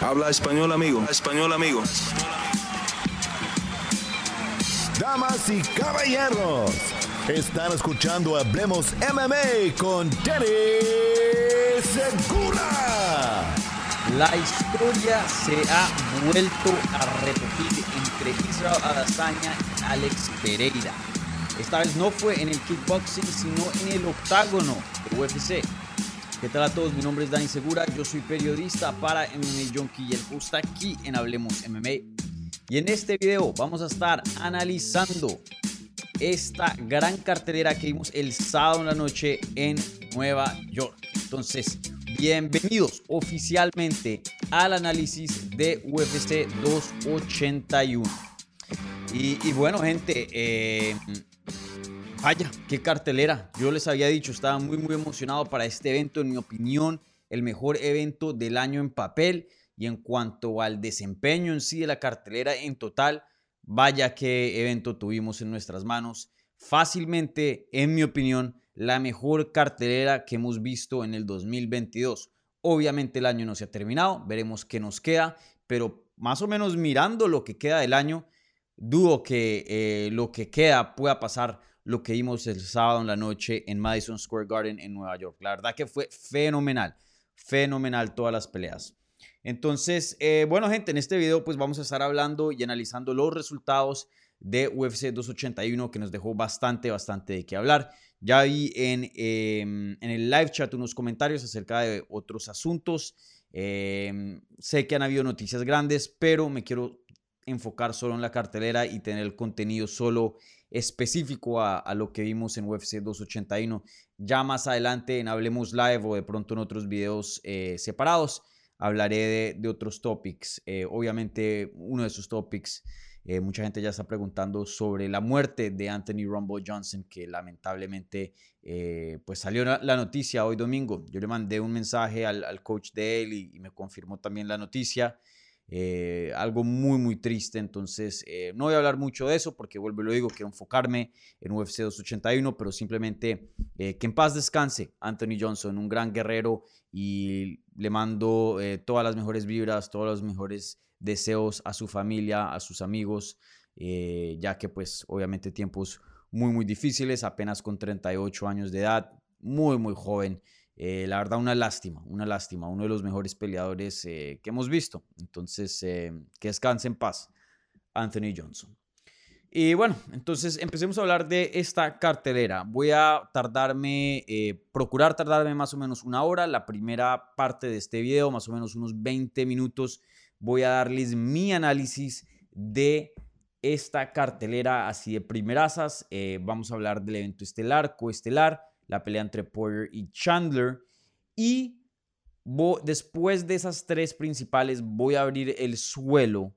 Habla español, amigo. Español, amigo. Damas y caballeros, están escuchando Hablemos MMA con Danny Segura. La historia se ha vuelto a repetir entre Israel Adesanya y Alex Pereira. Esta vez no fue en el kickboxing, sino en el octágono de UFC. ¿Qué tal a todos? Mi nombre es Dani Segura, yo soy periodista para MMA Junkie y el host aquí en Hablemos MMA. Y en este video vamos a estar analizando esta gran cartelera que vimos el sábado en la noche en Nueva York. Entonces, bienvenidos oficialmente al análisis de UFC 281. Y, y bueno, gente, eh, Vaya, qué cartelera. Yo les había dicho, estaba muy, muy emocionado para este evento. En mi opinión, el mejor evento del año en papel. Y en cuanto al desempeño en sí de la cartelera en total, vaya qué evento tuvimos en nuestras manos. Fácilmente, en mi opinión, la mejor cartelera que hemos visto en el 2022. Obviamente el año no se ha terminado, veremos qué nos queda, pero más o menos mirando lo que queda del año, dudo que eh, lo que queda pueda pasar lo que vimos el sábado en la noche en Madison Square Garden en Nueva York. La verdad que fue fenomenal, fenomenal todas las peleas. Entonces, eh, bueno gente, en este video pues vamos a estar hablando y analizando los resultados de UFC 281 que nos dejó bastante, bastante de qué hablar. Ya vi en, em, en el live chat unos comentarios acerca de otros asuntos. Em, sé que han habido noticias grandes, pero me quiero enfocar solo en la cartelera y tener el contenido solo específico a, lo que vimos en UFC 281. Ya más adelante en Hablemos Live o de pronto en otros videos eh, separados hablaré de, otros topics. Eh, obviamente uno de esos topics, eh, mucha gente ya está preguntando sobre la muerte de Anthony Rumble Johnson, que lamentablemente pues salió la noticia hoy domingo. Yo le mandé un mensaje al, coach de él y me confirmó también la noticia. Eh, algo muy, muy triste. Entonces, eh, no voy a hablar mucho de eso porque, vuelvo y lo digo, quiero enfocarme en UFC 281, pero simplemente eh, que en paz descanse Anthony Johnson, un gran guerrero y le mando todas las mejores vibras, todos los mejores deseos a su familia, a sus amigos, ya que pues obviamente tiempos muy, muy difíciles, apenas con 38 años de edad, muy, muy joven. Eh, la verdad, una lástima, una lástima, uno de los mejores peleadores eh, que hemos visto. Entonces, eh, que descanse en paz, Anthony Johnson. Y bueno, entonces empecemos a hablar de esta cartelera. Voy a tardarme, procurar tardarme más o menos una hora. La primera parte de este video, más o menos unos 20 minutos, voy a darles mi análisis de esta cartelera así de primerasas. vamos a hablar del evento estelar, coestelar la pelea entre Poirier y Chandler. Y después de esas tres principales voy a abrir el suelo.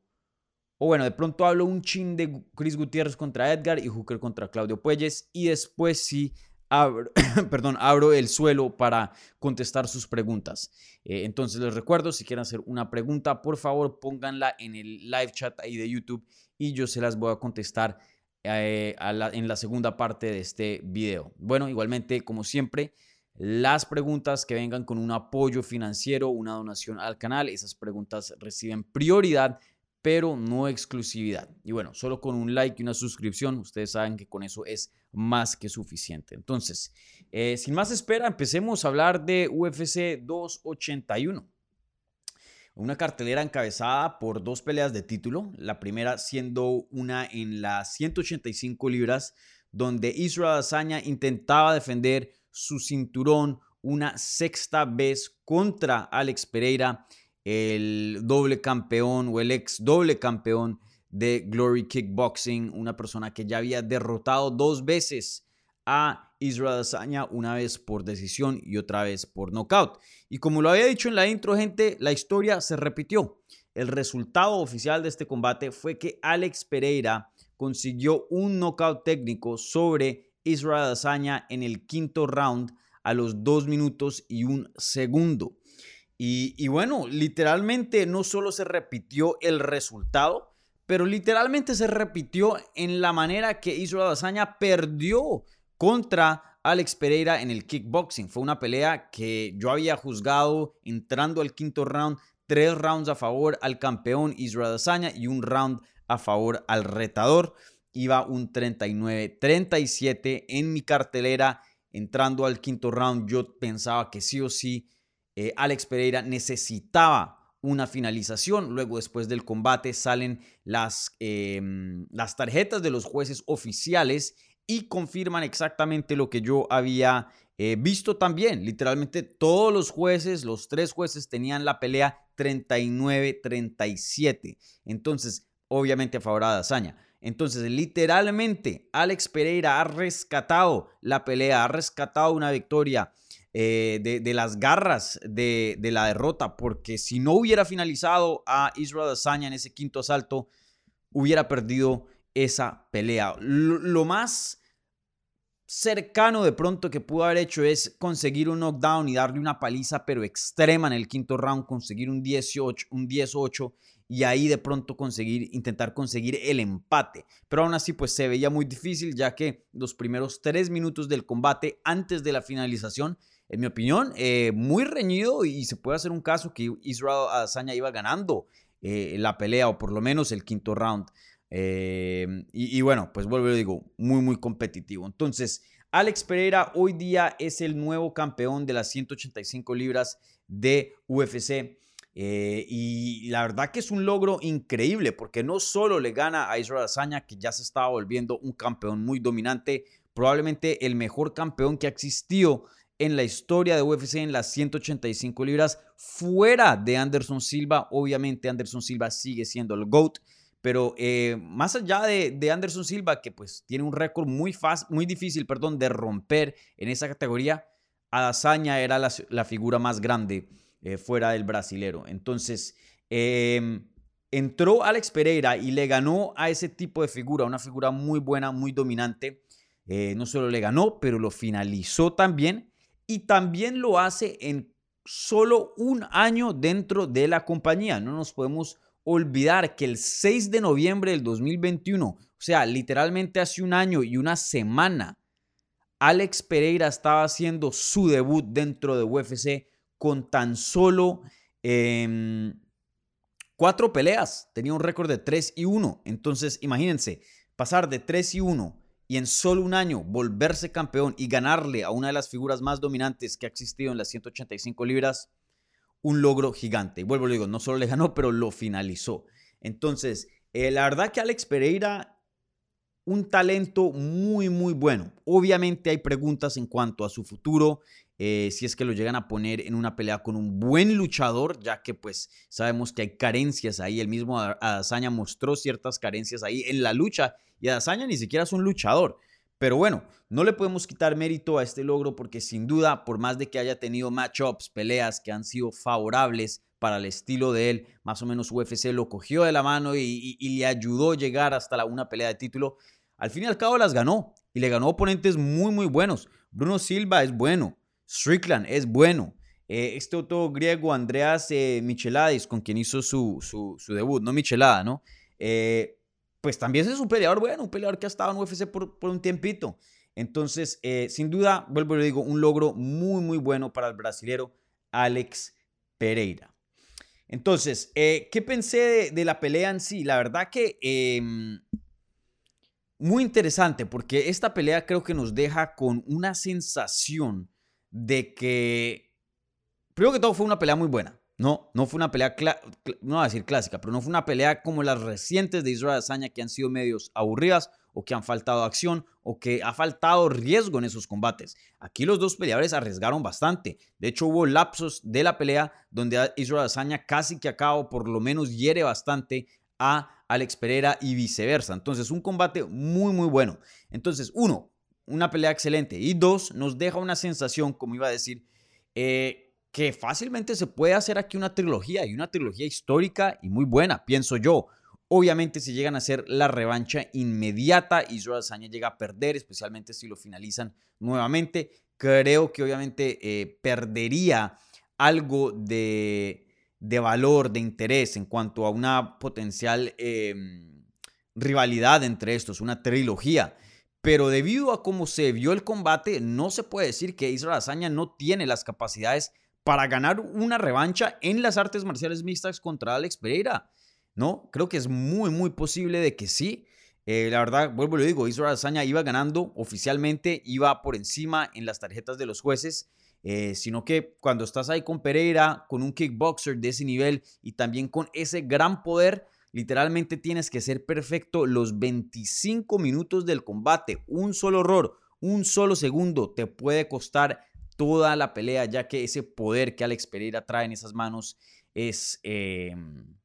O bueno, de pronto hablo un chin de Chris Gutiérrez contra Edgar y Hooker contra Claudio Puelles. Y después sí abro, perdón, abro el suelo para contestar sus preguntas. Eh, entonces les recuerdo, si quieren hacer una pregunta, por favor pónganla en el live chat ahí de YouTube y yo se las voy a contestar eh, en la segunda parte de este video. Bueno, igualmente, como siempre, las preguntas que vengan con un apoyo financiero, una donación al canal, esas preguntas reciben prioridad, pero no exclusividad. Y bueno, solo con un like y una suscripción, ustedes saben que con eso es más que suficiente. Entonces, eh, sin más espera, empecemos a hablar de UFC 281. Una cartelera encabezada por dos peleas de título, la primera siendo una en las 185 libras, donde Israel Adesanya intentaba defender su cinturón una sexta vez contra Alex Pereira, el doble campeón o el ex doble campeón de Glory Kickboxing, una persona que ya había derrotado dos veces a Israel Adesanya, una vez por decisión y otra vez por knockout. Y como lo había dicho en la intro, gente, la historia se repitió. El resultado oficial de este combate fue que Alex Pereira consiguió un knockout técnico sobre Israel Adesanya en el quinto round a los dos minutos y un segundo. Y, y, bueno, literalmente no solo se repitió el resultado, pero literalmente se repitió en la manera que Israel Adesanya perdió contra Alex Pereira en el kickboxing. Fue una pelea que yo había juzgado entrando al quinto round tres rounds a favor al campeón Israel Adesanya y un round a favor al retador. Iba un 39-37 en mi cartelera. Entrando al quinto round, yo pensaba que sí o sí eh, Alex Pereira necesitaba una finalización. Luego, después del combate, salen las, em, las tarjetas de los jueces oficiales y confirman exactamente lo que yo había eh, visto también. Literalmente todos los jueces, los tres jueces tenían la pelea 39-37. Entonces, obviamente a favor de Hazaña. Entonces, literalmente, Alex Pereira ha rescatado la pelea, ha rescatado una victoria eh, de, las garras de, la derrota, porque si no hubiera finalizado a Israel Adesanya en ese quinto asalto, hubiera perdido esa pelea. Lo, más cercano de pronto que pudo haber hecho es conseguir un knockdown y darle una paliza, pero extrema en el quinto round, conseguir un 18, un 18 y ahí de pronto conseguir, intentar conseguir el empate. Pero aún así, pues se veía muy difícil, ya que los primeros tres minutos del combate antes de la finalización en mi opinión, eh, muy reñido y se puede hacer un caso que Israel Adesanya iba ganando eh, la pelea o por lo menos el quinto round. Eh, y, bueno, pues vuelvo y digo, muy, muy competitivo. Entonces, Alex Pereira hoy día es el nuevo campeón de las 185 libras de UFC. y la verdad que es un logro increíble porque no solo le gana a Israel Adesanya, que ya se estaba volviendo un campeón muy dominante, probablemente el mejor campeón que ha existido en la historia de UFC en las 185 libras, fuera de Anderson Silva. Obviamente Anderson Silva sigue siendo el GOAT, pero eh, más allá de, Anderson Silva, que pues tiene un récord muy, fácil, muy difícil perdón, de romper en esa categoría, Adazaña era la, figura más grande eh, fuera del brasilero. Entonces, em, entró Alex Pereira y le ganó a ese tipo de figura, una figura muy buena, muy dominante. Eh, no solo le ganó, pero lo finalizó también y también lo hace en solo un año dentro de la compañía. No nos podemos olvidar que el 6 de noviembre del 2021, o sea, literalmente hace un año y una semana, Alex Pereira estaba haciendo su debut dentro de UFC con tan solo em, cuatro peleas. Tenía un récord de 3 y 1. Entonces, imagínense, pasar de 3 y 1 y en solo un año volverse campeón y ganarle a una de las figuras más dominantes que ha existido en las 185 libras, un logro gigante. Y vuelvo a digo, no solo le ganó, pero lo finalizó. Entonces, eh, la verdad que Alex Pereira, un talento muy, muy bueno. Obviamente hay preguntas en cuanto a su futuro, eh, si es que lo llegan a poner en una pelea con un buen luchador, ya que pues sabemos que hay carencias ahí. El mismo Adesanya mostró ciertas carencias ahí en la lucha y Adesanya ni siquiera es un luchador. Pero bueno, no le podemos quitar mérito a este logro porque sin duda, por más de que haya tenido matchups, peleas que han sido favorables para el estilo de él, más o menos UFC lo cogió de la mano y, le ayudó a llegar hasta la, una pelea de título. Al fin y al cabo las ganó y le ganó oponentes muy muy buenos. Bruno Silva es bueno, Strickland es bueno. Eh, este otro griego, Andreas eh, Micheladis, con quien hizo su, su, debut, no Michelada, ¿no? Eh, pues también es un peleador bueno, un peleador que ha estado en UFC por, un tiempito. Entonces, eh, sin duda, vuelvo y digo, un logro muy, muy bueno para el brasilero Alex Pereira. Entonces, eh, ¿qué pensé de, la pelea en sí? La verdad que em, muy interesante porque esta pelea creo que nos deja con una sensación de que, primero que todo, fue una pelea muy buena. No, no fue una pelea, no voy a decir clásica, pero no fue una pelea como las recientes de Israel Azaña que han sido medios aburridas o que han faltado acción o que ha faltado riesgo en esos combates. Aquí los dos peleadores arriesgaron bastante. De hecho, hubo lapsos de la pelea donde Israel Azaña casi que acabó, por lo menos hiere bastante a Alex Pereira y viceversa. Entonces, un combate muy, muy bueno. Entonces, uno, una pelea excelente. Y dos, nos deja una sensación, como iba a decir, eh, que fácilmente se puede hacer aquí una trilogía y una trilogía histórica y muy buena, pienso yo. Obviamente si llegan a hacer la revancha inmediata, Israel Adesanya llega a perder, especialmente si lo finalizan nuevamente. Creo que obviamente eh, perdería algo de, valor, de interés en cuanto a una potencial em, rivalidad entre estos, una trilogía. Pero debido a cómo se vio el combate, no se puede decir que Israel Adesanya no tiene las capacidades para ganar una revancha en las artes marciales mixtas contra Alex Pereira. ¿No? Creo que es muy, muy posible de que sí. Eh, la verdad, vuelvo y lo digo, Israel Azaña iba ganando oficialmente, iba por encima en las tarjetas de los jueces. Eh, sino que cuando estás ahí con Pereira, con un kickboxer de ese nivel y también con ese gran poder, literalmente tienes que ser perfecto los 25 minutos del combate. Un solo error, un solo segundo te puede costar toda la pelea, ya que ese poder que Alex Pereira trae en esas manos es... Em,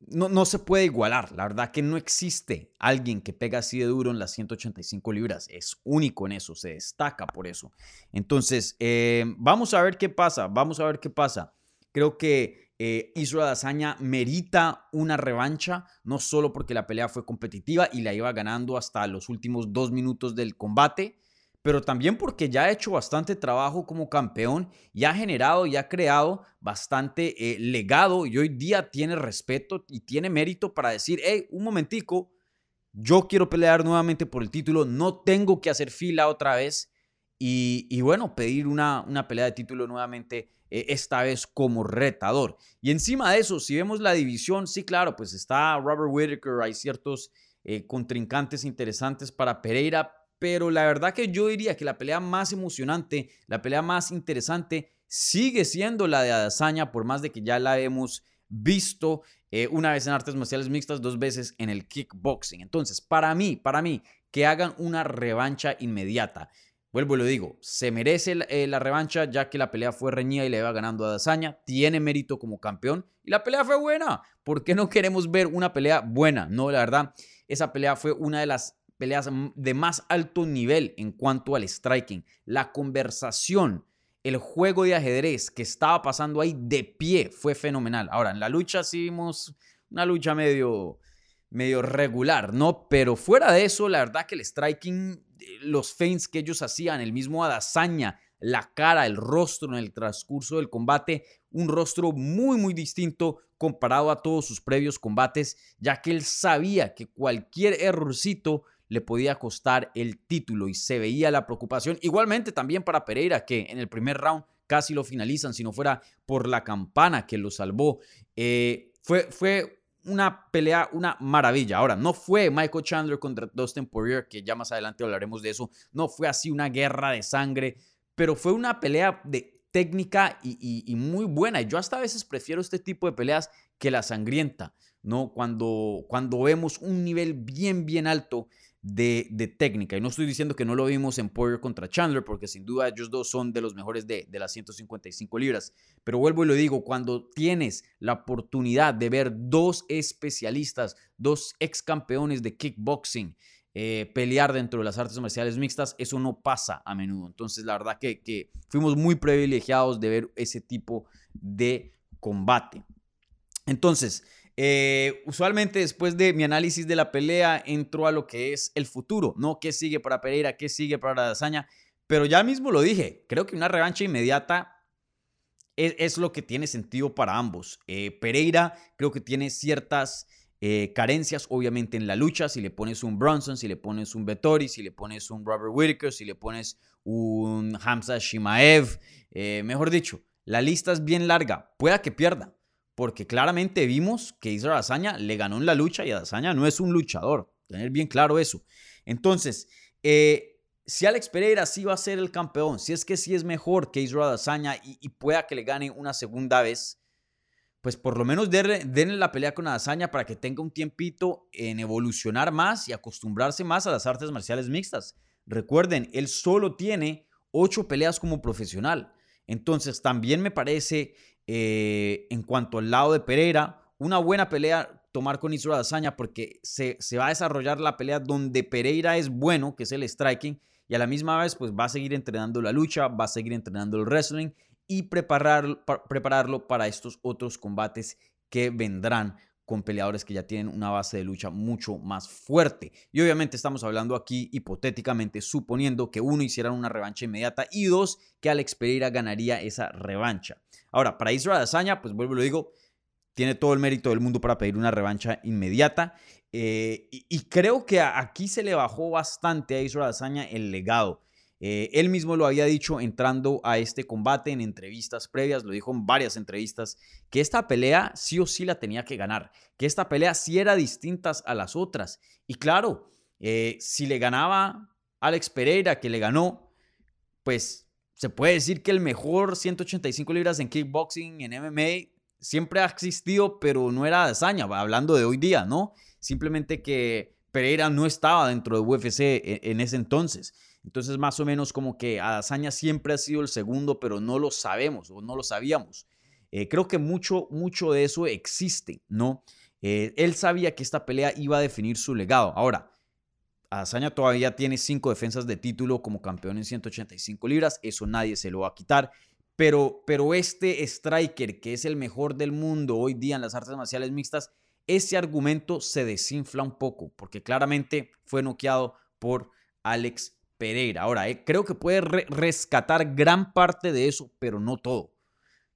no, no, se puede igualar. La verdad que no existe alguien que pega así de duro en las 185 libras. Es único en eso, se destaca por eso. Entonces, eh, vamos a ver qué pasa, vamos a ver qué pasa. Creo que eh, Israel Azaña merita una revancha, no solo porque la pelea fue competitiva y la iba ganando hasta los últimos dos minutos del combate, pero también porque ya ha hecho bastante trabajo como campeón y ha generado y ha creado bastante eh, legado y hoy día tiene respeto y tiene mérito para decir, hey, un momentico, yo quiero pelear nuevamente por el título, no tengo que hacer fila otra vez y, bueno, pedir una, una, pelea de título nuevamente, eh, esta vez como retador. Y encima de eso, si vemos la división, sí, claro, pues está Robert Whittaker, hay ciertos eh, contrincantes interesantes para Pereira, pero la verdad que yo diría que la pelea más emocionante, la pelea más interesante, sigue siendo la de Adazaña, por más de que ya la hemos visto eh, una vez en artes marciales mixtas, dos veces en el kickboxing. Entonces, para mí, para mí, que hagan una revancha inmediata. Vuelvo y lo digo, se merece la, eh, revancha ya que la pelea fue reñida y le iba ganando a tiene mérito como campeón y la pelea fue buena. ¿Por qué no queremos ver una pelea buena? No, la verdad, esa pelea fue una de las de más alto nivel en cuanto al striking. La conversación, el juego de ajedrez que estaba pasando ahí de pie fue fenomenal. Ahora, en la lucha sí vimos una lucha medio, medio regular, ¿no? Pero fuera de eso, la verdad que el striking, eh, los feints que ellos hacían, el mismo Adazaña, la cara, el rostro en el transcurso del combate, un rostro muy, muy distinto comparado a todos sus previos combates, ya que él sabía que cualquier errorcito le podía costar el título y se veía la preocupación. Igualmente también para Pereira, que en el primer round casi lo finalizan, si no fuera por la campana que lo salvó. Eh, fue, fue una pelea, una maravilla. Ahora, no fue Michael Chandler contra Dustin Poirier, que ya más adelante hablaremos de eso. No fue así una guerra de sangre, pero fue una pelea de técnica y, muy buena. Yo hasta a veces prefiero este tipo de peleas que la sangrienta, ¿no? Cuando, cuando vemos un nivel bien, bien alto de, técnica. Y no estoy diciendo que no lo vimos en Poirier contra Chandler, porque sin duda ellos dos son de los mejores de, las 155 libras. Pero vuelvo y lo digo, cuando tienes la oportunidad de ver dos especialistas, dos ex campeones de kickboxing, eh, pelear dentro de las artes marciales mixtas, eso no pasa a menudo. Entonces, la verdad que, que fuimos muy privilegiados de ver ese tipo de combate. Entonces, eh, usualmente después de mi análisis de la pelea entro a lo que es el futuro, ¿no? ¿Qué sigue para Pereira? ¿Qué sigue para Dazaña? Pero ya mismo lo dije, creo que una revancha inmediata es, lo que tiene sentido para ambos. Eh, Pereira creo que tiene ciertas eh, carencias, obviamente, en la lucha. Si le pones un Bronson, si le pones un Vettori, si le pones un Robert Whittaker, si le pones un Hamza Shimaev, mejor dicho, la lista es bien larga. Pueda que pierda, porque claramente vimos que Israel Azaña le ganó en la lucha y Azaña no es un luchador. Tener bien claro eso. Entonces, eh, si Alex Pereira sí va a ser el campeón, si es que sí es mejor que Israel Azaña y, pueda que le gane una segunda vez, pues por lo menos denle, la pelea con Azaña para que tenga un tiempito en evolucionar más y acostumbrarse más a las artes marciales mixtas. Recuerden, él solo tiene ocho peleas como profesional. Entonces, también me parece eh, en cuanto al lado de Pereira, una buena pelea tomar con Israel Azaña porque se, se, va a desarrollar la pelea donde Pereira es bueno, que es el striking, y a la misma vez pues va a seguir entrenando la lucha, va a seguir entrenando el wrestling y preparar, prepararlo para estos otros combates que vendrán con peleadores que ya tienen una base de lucha mucho más fuerte. Y obviamente estamos hablando aquí hipotéticamente, suponiendo que uno hiciera una revancha inmediata y dos, que Alex Pereira ganaría esa revancha. Ahora, para Israel Azaña, pues vuelvo y lo digo, tiene todo el mérito del mundo para pedir una revancha inmediata. Eh, y, creo que aquí se le bajó bastante a Israel Azaña el legado. Eh, él mismo lo había dicho entrando a este combate en entrevistas previas, lo dijo en varias entrevistas, que esta pelea sí o sí la tenía que ganar, que esta pelea sí era distinta a las otras. Y claro, eh, si le ganaba Alex Pereira, que le ganó, pues se puede decir que el mejor 185 libras en kickboxing, en MMA, siempre ha existido, pero no era hazaña, hablando de hoy día, ¿no? Simplemente que Pereira no estaba dentro de UFC e, en, ese entonces. Entonces, más o menos como que Hazaña siempre ha sido el segundo, pero no lo sabemos o no lo sabíamos. Eh, creo que mucho, mucho de eso existe, ¿no? Eh, él sabía que esta pelea iba a definir su legado. Ahora, Hazaña todavía tiene cinco defensas de título como campeón en 185 libras, eso nadie se lo va a quitar. Pero, pero este striker, que es el mejor del mundo hoy día en las artes marciales mixtas, ese argumento se desinfla un poco, porque claramente fue noqueado por Alex Pereira. Ahora, eh, creo que puede rescatar gran parte de eso, pero no todo.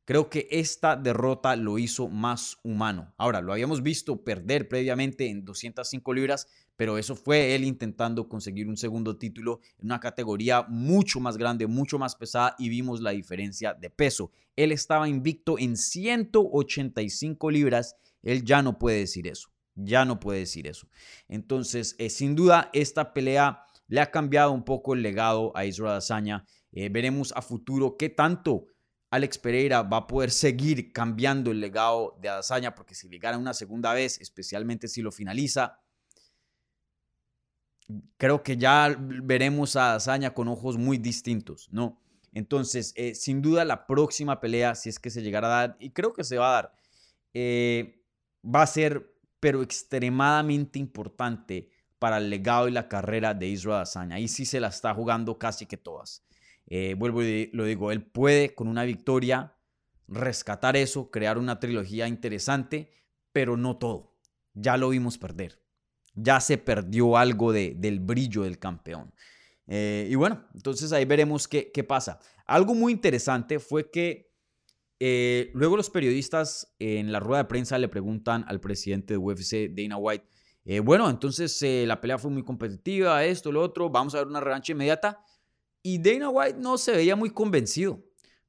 Creo que esta derrota lo hizo más humano. Ahora, lo habíamos visto perder previamente en 205 libras, pero eso fue él intentando conseguir un segundo título en una categoría mucho más grande, mucho más pesada y vimos la diferencia de peso. Él estaba invicto en 185 libras, él ya no puede decir eso, ya no puede decir eso. Entonces, eh, sin duda, esta pelea le ha cambiado un poco el legado a Israel Azaña. Eh, veremos a futuro qué tanto Alex Pereira va a poder seguir cambiando el legado de Adazaña, porque si le gana una segunda vez, especialmente si lo finaliza, creo que ya veremos a Adazaña con ojos muy distintos, ¿no? Entonces, eh, sin duda la próxima pelea, si es que se llegara a dar, y creo que se va a dar, eh, va a ser, pero extremadamente importante para el legado y la carrera de Israel Adazaña. Ahí sí se la está jugando casi que todas. Eh, vuelvo y lo digo, él puede con una victoria rescatar eso, crear una trilogía interesante, pero no todo. Ya lo vimos perder. Ya se perdió algo de, del brillo del campeón. Eh, y bueno, entonces ahí veremos qué, qué, pasa. Algo muy interesante fue que eh, luego los periodistas en la rueda de prensa le preguntan al presidente de UFC, Dana White, bueno, entonces la pelea fue muy competitiva, esto, lo otro, vamos a ver una revancha inmediata. Y Dana White no se veía muy convencido.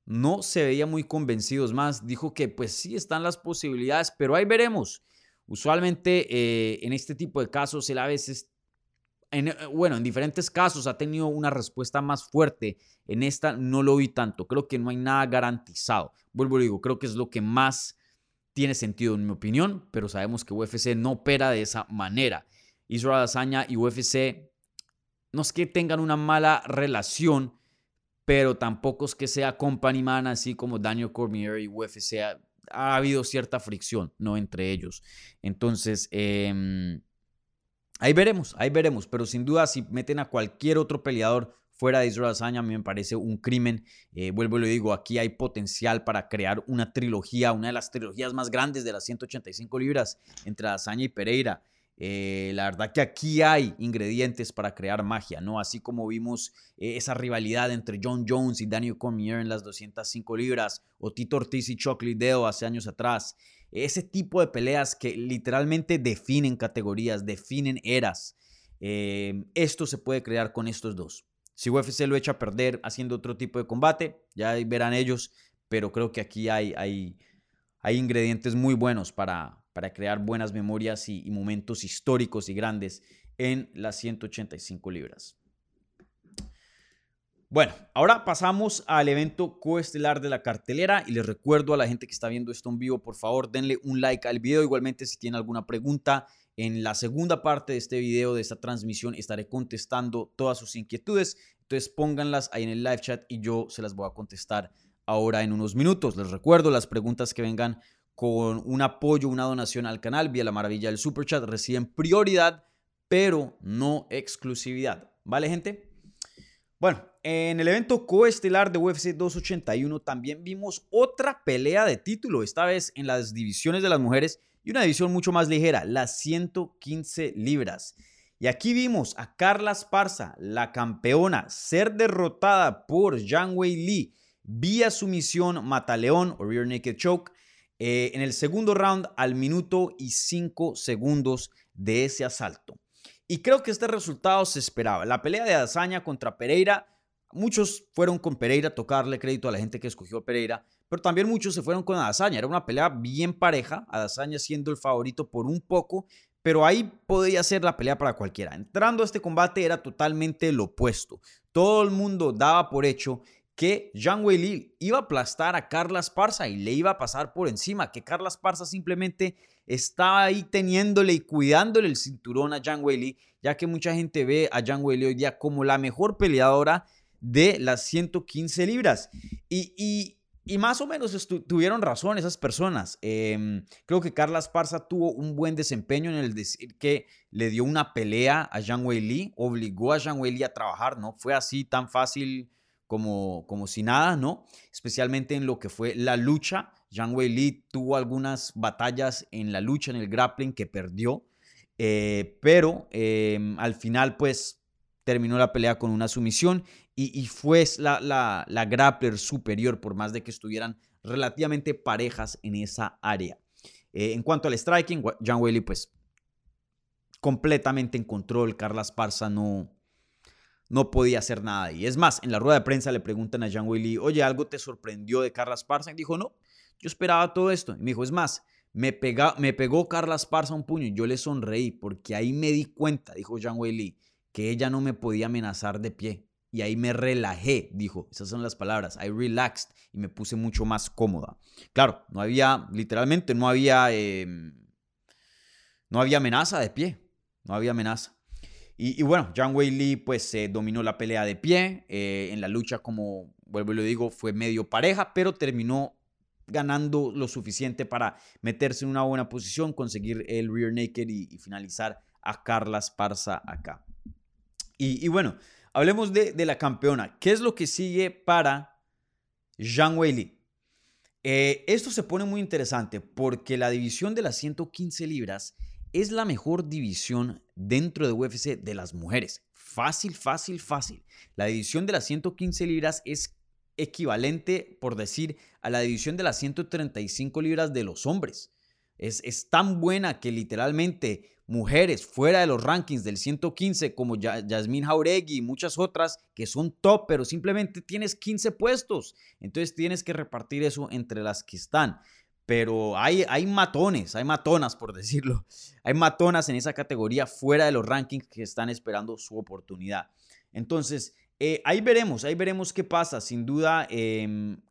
No se veía muy convencido. Es más, dijo que pues sí están las posibilidades, pero ahí veremos. Usualmente eh, en este tipo de casos él a veces, en, eh, bueno, en diferentes casos ha tenido una respuesta más fuerte. En esta no lo vi tanto. Creo que no hay nada garantizado. Vuelvo y digo, creo que es lo que más tiene sentido en mi opinión, pero sabemos que UFC no opera de esa manera. Israel Azaña y UFC no es que tengan una mala relación, pero tampoco es que sea company man así como Daniel Cormier y UFC. Ha, ha habido cierta fricción, ¿no? Entre ellos. Entonces, em, ahí veremos, ahí veremos. Pero sin duda, si meten a cualquier otro peleador fuera de Israel Azaña, a mí me parece un crimen. Eh, vuelvo y lo digo, aquí hay potencial para crear una trilogía, una de las trilogías más grandes de las 185 libras entre Azaña y Pereira. Eh, la verdad que aquí hay ingredientes para crear magia, ¿no? Así como vimos eh, esa rivalidad entre John Jones y Daniel Cormier en las 205 libras, o Tito Ortiz y Chuck Liddell hace años atrás. Ese tipo de peleas que literalmente definen categorías, definen eras. Esto se puede crear con estos dos. Si UFC lo echa a perder haciendo otro tipo de combate, ya verán ellos, pero creo que aquí hay, hay, ingredientes muy buenos para, para crear buenas memorias y, momentos históricos y grandes en las 185 libras. Bueno, ahora pasamos al evento coestelar de la cartelera y les recuerdo a la gente que está viendo esto en vivo, por favor denle un like al video. Igualmente si tienen alguna pregunta, en la segunda parte de este video, de esta transmisión, estaré contestando todas sus inquietudes. Entonces pónganlas ahí en el live chat y yo se las voy a contestar ahora en unos minutos. Les recuerdo las preguntas que vengan con un apoyo, una donación al canal vía la maravilla del super chat reciben prioridad, pero no exclusividad. ¿Vale, gente? Bueno, en el evento coestelar de UFC 281 también vimos otra pelea de título, esta vez en las divisiones de las mujeres y una división mucho más ligera, las 115 libras. Y aquí vimos a Carla Esparza, la campeona, ser derrotada por Zhang Wei Li vía sumisión mataleón o rear naked choke eh, en el segundo round al minuto y cinco segundos de ese asalto. Y creo que este resultado se esperaba. La pelea de Azaña contra Pereira Muchos fueron con Pereira, tocarle crédito a la gente que escogió Pereira, pero también muchos se fueron con Adazaña. Era una pelea bien pareja, Adazaña siendo el favorito por un poco, pero ahí podía ser la pelea para cualquiera. Entrando a este combate era totalmente lo opuesto. Todo el mundo daba por hecho que Jean Weili iba a aplastar a Carla Esparza y le iba a pasar por encima, que Carla Esparza simplemente estaba ahí teniéndole y cuidándole el cinturón a Jean Weili, ya que mucha gente ve a Jean Weili hoy día como la mejor peleadora de las 115 libras. Y, más o menos tuvieron razón esas personas. Em, creo que Carla Esparza tuvo un buen desempeño en el decir que le dio una pelea a Zhang Weili, obligó a Zhang Weili a trabajar, no fue así tan fácil como, como si nada, ¿no? Especialmente en lo que fue la lucha. Zhang Weili tuvo algunas batallas en la lucha, en el grappling, que perdió. Eh, pero em, al final, pues, terminó la pelea con una sumisión y, fue la, grappler superior, por más de que estuvieran relativamente parejas en esa área. Eh, en cuanto al striking, John Whaley, pues completamente en control. Carla Esparza no, no podía hacer nada. Y es más, en la rueda de prensa le preguntan a John Whaley, oye, ¿algo te sorprendió de Carla Esparza? Y dijo, no, yo esperaba todo esto. Y me dijo, es más, me, me pegó Carla Esparza un puño y yo le sonreí porque ahí me di cuenta, dijo John Whaley, que ella no me podía amenazar de pie y ahí me relajé, dijo. Esas son las palabras. I relaxed y me puse mucho más cómoda. Claro, no había, literalmente, no había, em, no había amenaza de pie. No había amenaza. Y, bueno, John Wei Lee pues dominó la pelea de pie. Eh, en la lucha, como vuelvo y lo digo, fue medio pareja, pero terminó ganando lo suficiente para meterse en una buena posición, conseguir el rear naked y, finalizar a Carla Esparza acá. Y bueno, Hablemos de, la campeona. ¿Qué es lo que sigue para Zhang Weili? Eh, esto se pone muy interesante porque la división de las 115 libras es la mejor división dentro de UFC de las mujeres. Fácil, fácil, fácil. La división de las 115 libras es equivalente, por decir, a la división de las 135 libras de los hombres. Es, es tan buena que literalmente mujeres fuera de los rankings del 115 como Yasmín Jauregui y muchas otras que son top, pero simplemente tienes 15 puestos. Entonces tienes que repartir eso entre las que están. Pero hay, hay matones, hay matonas por decirlo. Hay matonas en esa categoría fuera de los rankings que están esperando su oportunidad. Entonces, eh, ahí veremos, ahí veremos qué pasa. Sin duda, em,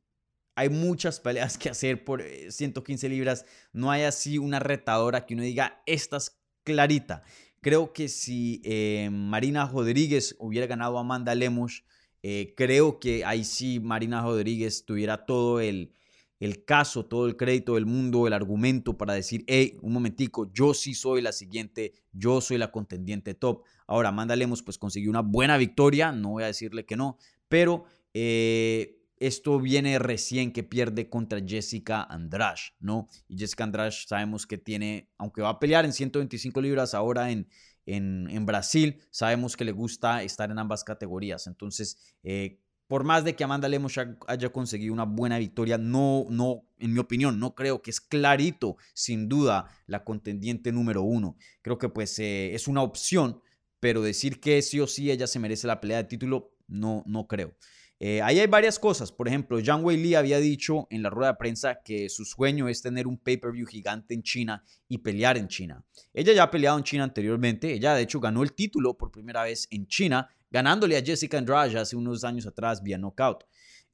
hay muchas peleas que hacer por 115 eh, libras. No hay así una retadora que uno diga, estas clarita. Creo que si eh, Marina Rodríguez hubiera ganado a Amanda Lemos, eh, creo que ahí sí Marina Rodríguez tuviera todo el, el caso, todo el crédito del mundo, el argumento para decir, hey, un momentico, yo sí soy la siguiente, yo soy la contendiente top. Ahora, Amanda Lemos pues consiguió una buena victoria, no voy a decirle que no, pero eh, esto viene recién que pierde contra Jessica Andrade, ¿no? Y Jessica Andrade sabemos que tiene, aunque va a pelear en 125 libras ahora en, en, Brasil, sabemos que le gusta estar en ambas categorías. Entonces, eh, por más de que Amanda Lemos haya conseguido una buena victoria, no, no, en mi opinión, no creo que es clarito, sin duda, la contendiente número uno. Creo que pues eh, es una opción, pero decir que sí o sí ella se merece la pelea de título, no, no creo. Eh, ahí hay varias cosas. Por ejemplo, Zhang Wei Li había dicho en la rueda de prensa que su sueño es tener un pay-per-view gigante en China y pelear en China. Ella ya ha peleado en China anteriormente. Ella, de hecho, ganó el título por primera vez en China, ganándole a Jessica Andrade hace unos años atrás vía knockout.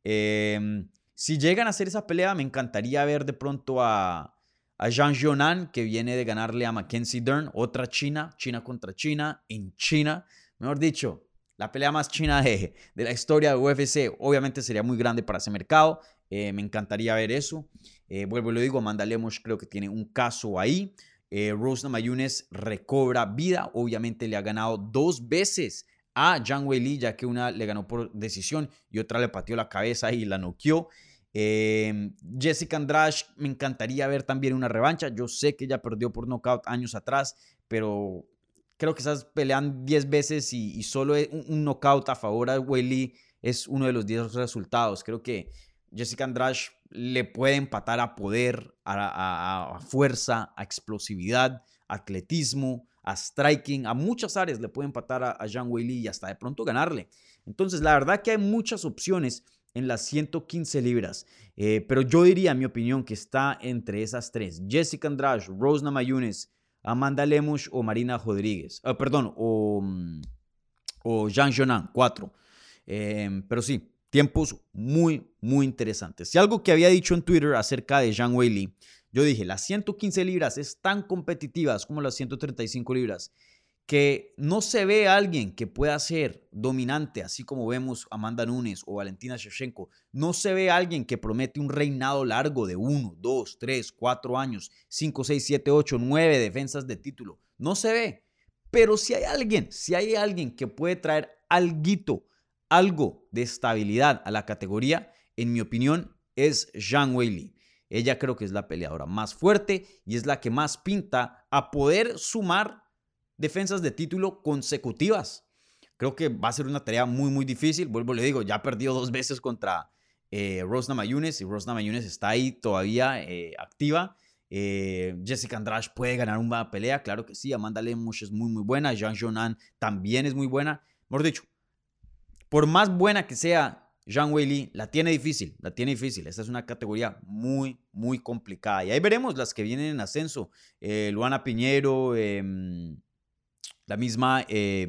Em, si llegan a hacer esa pelea, me encantaría ver de pronto a, a Zhang Zhonan, que viene de ganarle a Mackenzie Dern, otra China, China contra China, en China. Mejor dicho, la pelea más china de, la historia de UFC. Obviamente sería muy grande para ese mercado. Eh, me encantaría ver eso. Eh, vuelvo y lo digo, Amanda Lemos creo que tiene un caso ahí. Eh, Rose recobra vida. Obviamente le ha ganado dos veces a Zhang Weili, ya que una le ganó por decisión y otra le pateó la cabeza y la noqueó. Jessica Andrade, me encantaría ver también una revancha. Yo sé que ella perdió por nocaut años atrás, pero creo que esas pelean 10 veces y, solo un, knockout a favor de Weili es uno de los 10 resultados. Creo que Jessica Andrade le puede empatar a poder, a, fuerza, a explosividad, atletismo, a striking, a muchas áreas le puede empatar a, a Jean Weili y hasta de pronto ganarle. Entonces, la verdad que hay muchas opciones en las 115 libras. Eh, pero yo diría, en mi opinión, que está entre esas tres. Jessica Andrade, Rosna Mayunes, Amanda Lemus o Marina Rodríguez. Ah, perdón, o, mm, o Jean Jonan, cuatro. Em, pero sí, tiempos muy, muy interesantes. Si algo que había dicho en Twitter acerca de Jean Weili, yo dije, las 115 libras es tan competitivas como las 135 libras que no se ve a alguien que pueda ser dominante, así como vemos Amanda Nunes o Valentina Shevchenko. No se ve a alguien que promete un reinado largo de 1, 2, 3, 4 años, 5, 6, 7, 8, 9 defensas de título. No se ve. Pero si hay alguien, si hay alguien que puede traer algo, algo de estabilidad a la categoría, en mi opinión, es Zhang Weili. Ella creo que es la peleadora más fuerte y es la que más pinta a poder sumar defensas de título consecutivas. Creo que va a ser una tarea muy, muy difícil. Vuelvo, le digo, ya perdió dos veces contra eh, Rosna Mayunes y Rosna Mayunes está ahí todavía eh, activa. Eh, Jessica Andrade puede ganar una pelea, claro que sí. Amanda Lemus es muy, muy buena. Jean Jonan también es muy buena. Mejor dicho, por más buena que sea Jean Weili, la tiene difícil, la tiene difícil. Esta es una categoría muy, muy complicada. Y ahí veremos las que vienen en ascenso. Luana Piñero, em, la misma eh,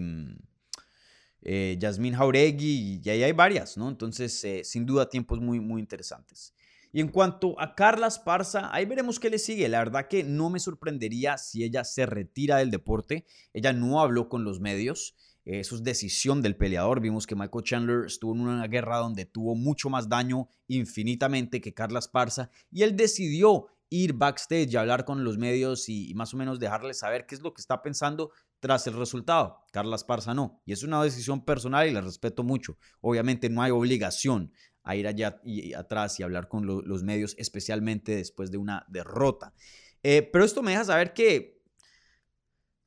eh, Yasmín Jauregui, y ahí hay varias, ¿no? Entonces, eh, sin duda, tiempos muy, muy interesantes. Y en cuanto a Carla Esparza, ahí veremos qué le sigue. La verdad que no me sorprendería si ella se retira del deporte. Ella no habló con los medios. Eso es decisión del peleador. Vimos que Michael Chandler estuvo en una guerra donde tuvo mucho más daño infinitamente que Carla Esparza y él decidió ir backstage y hablar con los medios y, más o menos dejarles saber qué es lo que está pensando tras el resultado. Carla Esparza no. Y es una decisión personal y la respeto mucho. Obviamente no hay obligación a ir allá y atrás y hablar con los medios, especialmente después de una derrota. Eh, pero esto me deja saber que,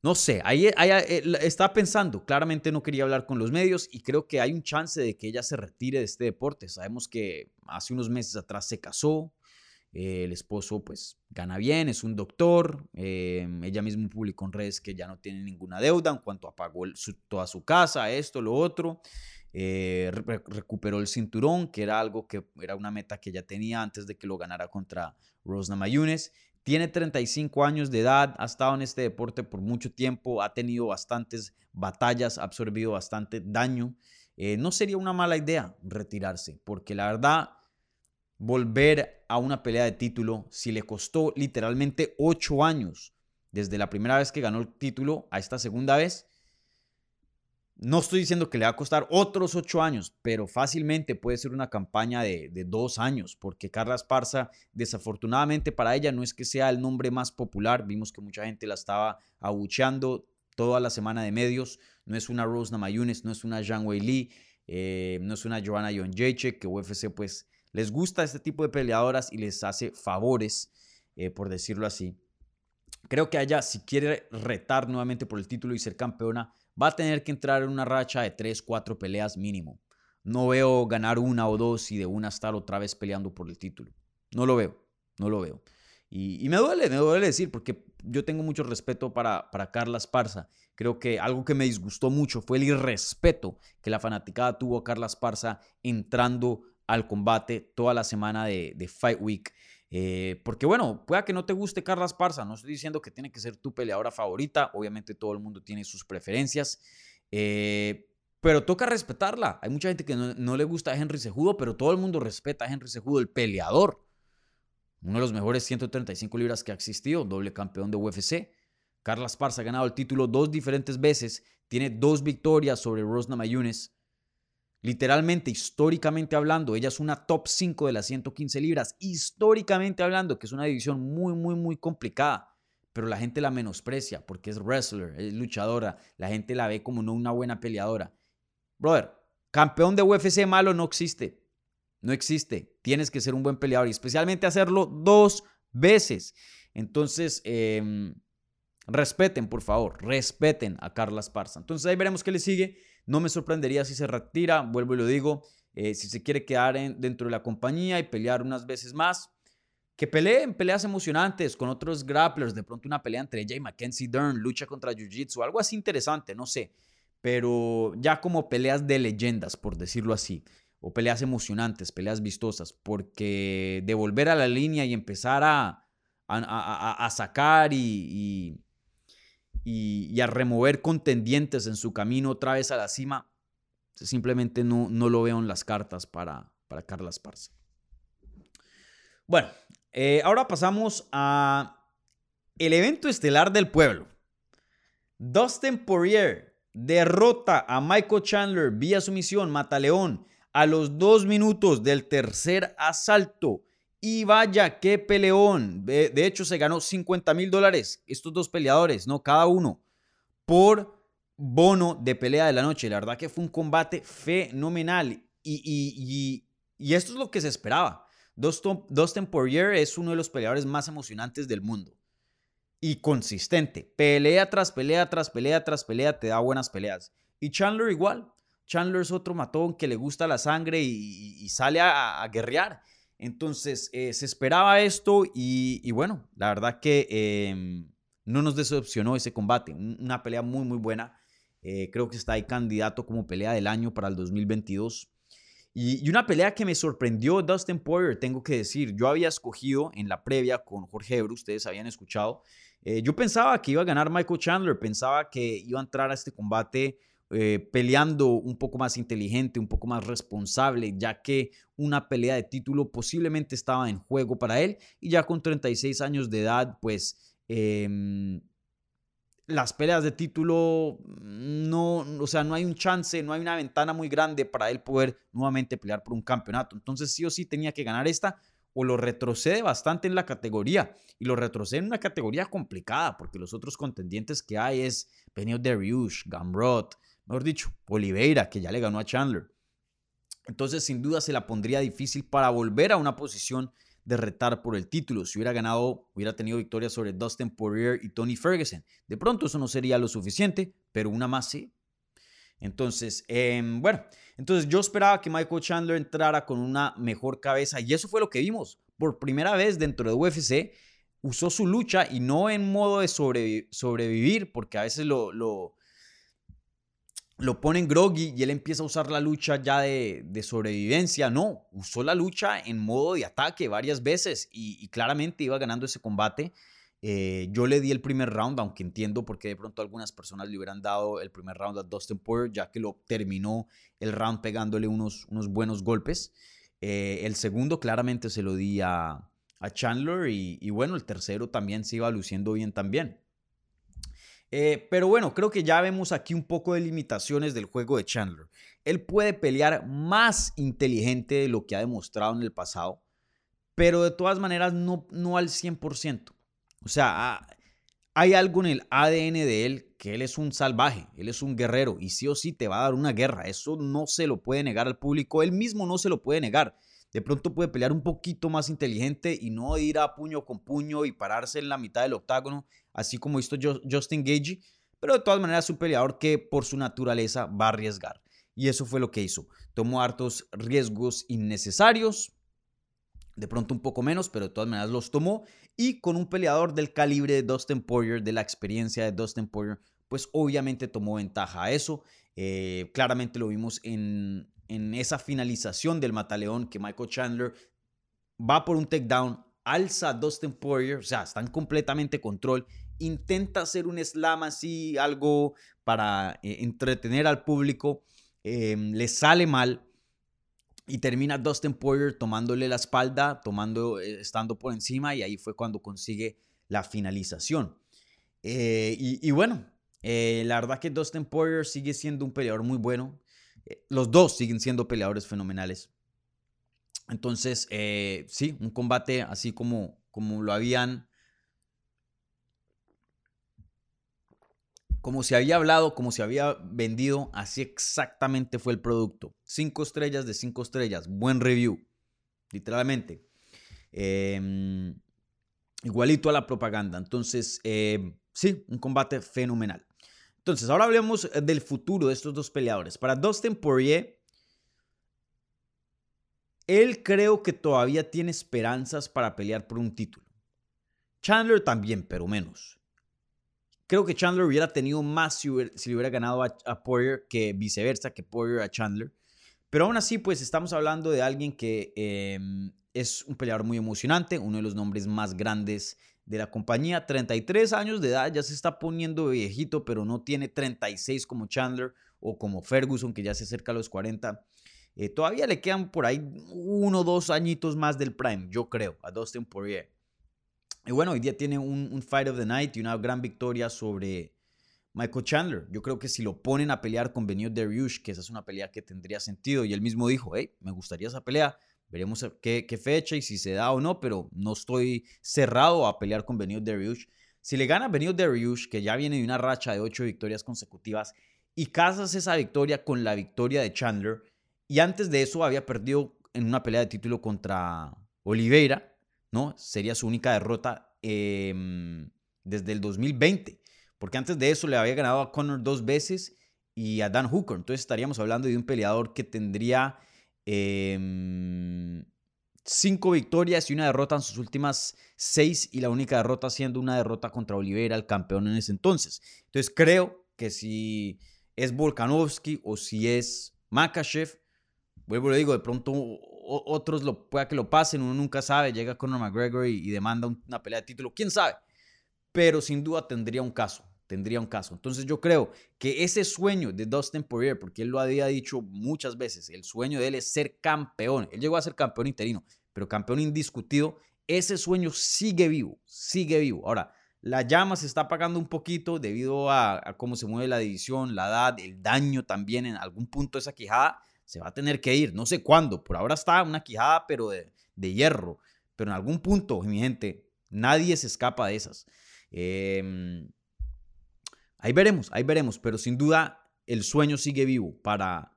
no sé, ahí, eh, está pensando, claramente no quería hablar con los medios y creo que hay un chance de que ella se retire de este deporte. Sabemos que hace unos meses atrás se casó, eh, el esposo pues gana bien, es un doctor. Em, ella misma publicó en redes que ya no tiene ninguna deuda en cuanto a toda su casa, esto, lo otro. Eh, recuperó el cinturón, que era algo que era una meta que ya tenía antes de que lo ganara contra Rosna Mayunes. Tiene 35 años de edad, ha estado en este deporte por mucho tiempo, ha tenido bastantes batallas, ha absorbido bastante daño. Eh, no sería una mala idea retirarse, porque la verdad volver a una pelea de título si le costó literalmente ocho años desde la primera vez que ganó el título a esta segunda vez. No estoy diciendo que le va a costar otros ocho años, pero fácilmente puede ser una campaña de, dos años, porque Carla Esparza, desafortunadamente para ella, no es que sea el nombre más popular. Vimos que mucha gente la estaba abucheando toda la semana de medios. No es una Rose Namayunes, no es una Zhang Wei Li, eh, no es una Joanna Jacek, que UFC pues les gusta este tipo de peleadoras y les hace favores, eh, por decirlo así. Creo que ella, si quiere retar nuevamente por el título y ser campeona, va a tener que entrar en una racha de 3, 4 peleas mínimo. No veo ganar una o dos y de una estar otra vez peleando por el título. No lo veo, no lo veo. Y, me duele, me duele decir, porque yo tengo mucho respeto para, para Carla Esparza. Creo que algo que me disgustó mucho fue el irrespeto que la fanaticada tuvo a Carla Esparza entrando al combate toda la semana de, Fight Week. Eh, porque bueno, pueda que no te guste Carla Esparza, no estoy diciendo que tiene que ser tu peleadora favorita, obviamente todo el mundo tiene sus preferencias, eh, pero toca respetarla. Hay mucha gente que no, le gusta a Henry Sejudo, pero todo el mundo respeta a Henry Sejudo, el peleador. Uno de los mejores 135 libras que ha existido, doble campeón de UFC. Carla Esparza ha ganado el título dos diferentes veces, tiene dos victorias sobre Rosna Mayunes. Literalmente, históricamente hablando, ella es una top 5 de las 115 libras. Históricamente hablando, que es una división muy, muy, muy complicada. Pero la gente la menosprecia porque es wrestler, es luchadora. La gente la ve como no una buena peleadora. Brother, campeón de UFC malo no existe. No existe. Tienes que ser un buen peleador y especialmente hacerlo dos veces. Entonces, em, respeten, por favor, respeten a Carla Esparza. Entonces ahí veremos qué le sigue. No me sorprendería si se retira, vuelvo y lo digo, eh, si se quiere quedar dentro de la compañía y pelear unas veces más. que peleen peleas emocionantes con otros grapplers, de pronto una pelea entre ella y Mackenzie Dern, lucha contra Jiu-Jitsu, algo así interesante, no sé, pero ya como peleas de leyendas, por decirlo así, o peleas emocionantes, peleas vistosas, porque de volver a la línea y empezar a, a, sacar y, y, a remover contendientes en su camino otra vez a la cima, simplemente no, no lo veo en las cartas para, para Carla Esparza. Bueno, eh, ahora pasamos a el evento estelar del pueblo. Dustin Poirier derrota a Michael Chandler vía sumisión, Mataleón, a los dos minutos del tercer asalto. Y vaya, qué peleón. De, hecho, se ganó 50 mil dólares estos dos peleadores, ¿no? Cada uno, por bono de pelea de la noche. La verdad que fue un combate fenomenal. y, y esto es lo que se esperaba. Dustin Poirier es uno de los peleadores más emocionantes del mundo. Y consistente. Pelea tras pelea, tras pelea, tras pelea, te da buenas peleas. Y Chandler igual. Chandler es otro matón que le gusta la sangre y, sale a, guerrear. Entonces, eh, se esperaba esto y, bueno, la verdad que em, no nos decepcionó ese combate. Una pelea muy, muy buena. Eh, creo que está ahí candidato como pelea del año para el 2022. Y, una pelea que me sorprendió Dustin Poirier, tengo que decir, yo había escogido en la previa con Jorge Ebro, ustedes habían escuchado, eh, yo pensaba que iba a ganar Michael Chandler, pensaba que iba a entrar a este combate eh, peleando un poco más inteligente, un poco más responsable, ya que una pelea de título posiblemente estaba en juego para él y ya con 36 años de edad, pues em, las peleas de título no, o sea, no hay un chance, no hay una ventana muy grande para él poder nuevamente pelear por un campeonato. Entonces sí o sí tenía que ganar esta o lo retrocede bastante en la categoría y lo retrocede en una categoría complicada porque los otros contendientes que hay es Benio Dariush, Gamrot, mejor dicho, Oliveira que ya le ganó a Chandler. Entonces sin duda se la pondría difícil para volver a una posición de retar por el título. Si hubiera ganado, hubiera tenido victoria sobre Dustin Poirier y Tony Ferguson. De pronto eso no sería lo suficiente, pero una más sí. Entonces, em, bueno, entonces yo esperaba que Michael Chandler entrara con una mejor cabeza y eso fue lo que vimos. Por primera vez dentro de UFC usó su lucha y no en modo de sobrevivir, porque a veces lo, lo, lo ponen groggy y él empieza a usar la lucha ya de, sobrevivencia. No, usó la lucha en modo de ataque varias veces y, claramente iba ganando ese combate. Eh, yo le di el primer round, aunque entiendo por qué de pronto algunas personas le hubieran dado el primer round a Dustin Poirier, ya que lo terminó el round pegándole unos, unos buenos golpes. Eh, el segundo claramente se lo di a, Chandler y bueno, el tercero también se iba luciendo bien también. Eh, pero bueno, creo que ya vemos aquí un poco de limitaciones del juego de Chandler. Él puede pelear más inteligente de lo que ha demostrado en el pasado, pero de todas maneras no, no al 100%. O sea, ah, hay algo en el ADN de él que él es un salvaje, él es un guerrero y sí o sí te va a dar una guerra. Eso no se lo puede negar al público, él mismo no se lo puede negar. De pronto puede pelear un poquito más inteligente y no ir a puño con puño y pararse en la mitad del octágono así como hizo Justin Gage, pero de todas maneras un peleador que por su naturaleza va a arriesgar. Y eso fue lo que hizo. Tomó hartos riesgos innecesarios, de pronto un poco menos, pero de todas maneras los tomó. Y con un peleador del calibre de Dustin Poirier, de la experiencia de Dustin Poirier, pues obviamente tomó ventaja a eso. Eh, claramente lo vimos en, en esa finalización del Mataleón que Michael Chandler va por un takedown, alza a Dustin Poirier, o sea, está en completamente control, intenta hacer un slam así, algo para eh, entretener al público, em, le sale mal y termina Dustin Poirier tomándole la espalda, tomando, eh, estando por encima y ahí fue cuando consigue la finalización. Eh, y, y, bueno, la verdad que Dustin Poirier sigue siendo un peleador muy bueno. los dos siguen siendo peleadores fenomenales. Entonces, sí, un combate así como, como lo habían, como se había hablado, como se había vendido, así exactamente fue el producto. Cinco estrellas de cinco estrellas, buen review, literalmente. Em, igualito a la propaganda. Entonces, em, sí, un combate fenomenal. Entonces, ahora hablemos del futuro de estos dos peleadores. Para Dustin Poirier, Él creo que todavía tiene esperanzas para pelear por un título. Chandler también, pero menos. Creo que Chandler hubiera tenido más si, le hubiera ganado a, Poirier que viceversa, que Poirier a Chandler. Pero aún así, pues estamos hablando de alguien que em, es un peleador muy emocionante, uno de los nombres más grandes de la compañía. 33 años de edad, ya se está poniendo viejito, pero no tiene 36 como Chandler o como Ferguson, que ya se acerca a los 40. Eh, todavía le quedan por ahí uno o dos añitos más del prime, yo creo, a Dustin Poirier. Y bueno, hoy día tiene un, Fight of the Night y una gran victoria sobre Michael Chandler. Yo creo que si lo ponen a pelear con Benio Dariush, que esa es una pelea que tendría sentido, y él mismo dijo, hey, me gustaría esa pelea, veremos qué, fecha y si se da o no, pero no estoy cerrado a pelear con Benio Dariush. Si le gana Benio Dariush, que ya viene de una racha de ocho victorias consecutivas, y casas esa victoria con la victoria de Chandler, y antes de eso había perdido en una pelea de título contra Oliveira, ¿no? Sería su única derrota em, desde el 2020, porque antes de eso le había ganado a Conor dos veces y a Dan Hooker. Entonces estaríamos hablando de un peleador que tendría em, cinco victorias y una derrota en sus últimas seis y la única derrota siendo una derrota contra Oliveira, el campeón en ese entonces. Entonces creo que si es Volkanovski o si es Makachev, vuelvo le digo, de pronto otros lo, pueda que lo pasen, uno nunca sabe, llega Conor McGregor y, demanda una pelea de título, quién sabe, pero sin duda tendría un caso, tendría un caso. Entonces yo creo que ese sueño de Dustin Poirier, porque él lo había dicho muchas veces, el sueño de él es ser campeón, él llegó a ser campeón interino, pero campeón indiscutido, ese sueño sigue vivo, sigue vivo. Ahora, la llama se está apagando un poquito debido a, a, cómo se mueve la división, la edad, el daño también en algún punto esa quijada se va a tener que ir, no sé cuándo, por ahora está una quijada, pero de, hierro, pero en algún punto, mi gente, nadie se escapa de esas. Em, ahí veremos, ahí veremos, pero sin duda el sueño sigue vivo para,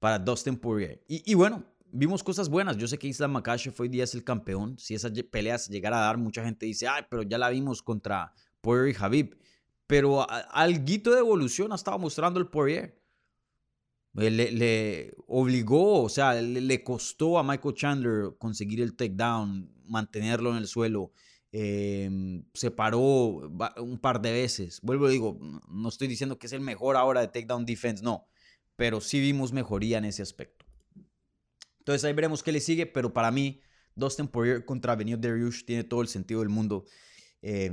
para Dustin Poirier. Y, bueno, vimos cosas buenas. Yo sé que Islam Makhachev hoy día el campeón. Si esa pelea se llegara a dar, mucha gente dice, ay, pero ya la vimos contra Poirier y Habib. Pero algo de evolución ha estado mostrando el Poirier. Eh, le, obligó, o sea, le, costó a Michael Chandler conseguir el takedown, mantenerlo en el suelo. Em, se paró un par de veces. Vuelvo y digo, no estoy diciendo que es el mejor ahora de takedown defense, no. Pero sí vimos mejoría en ese aspecto. Entonces ahí veremos qué le sigue, pero para mí, Dustin Poirier contra Benio Dariush tiene todo el sentido del mundo. Eh,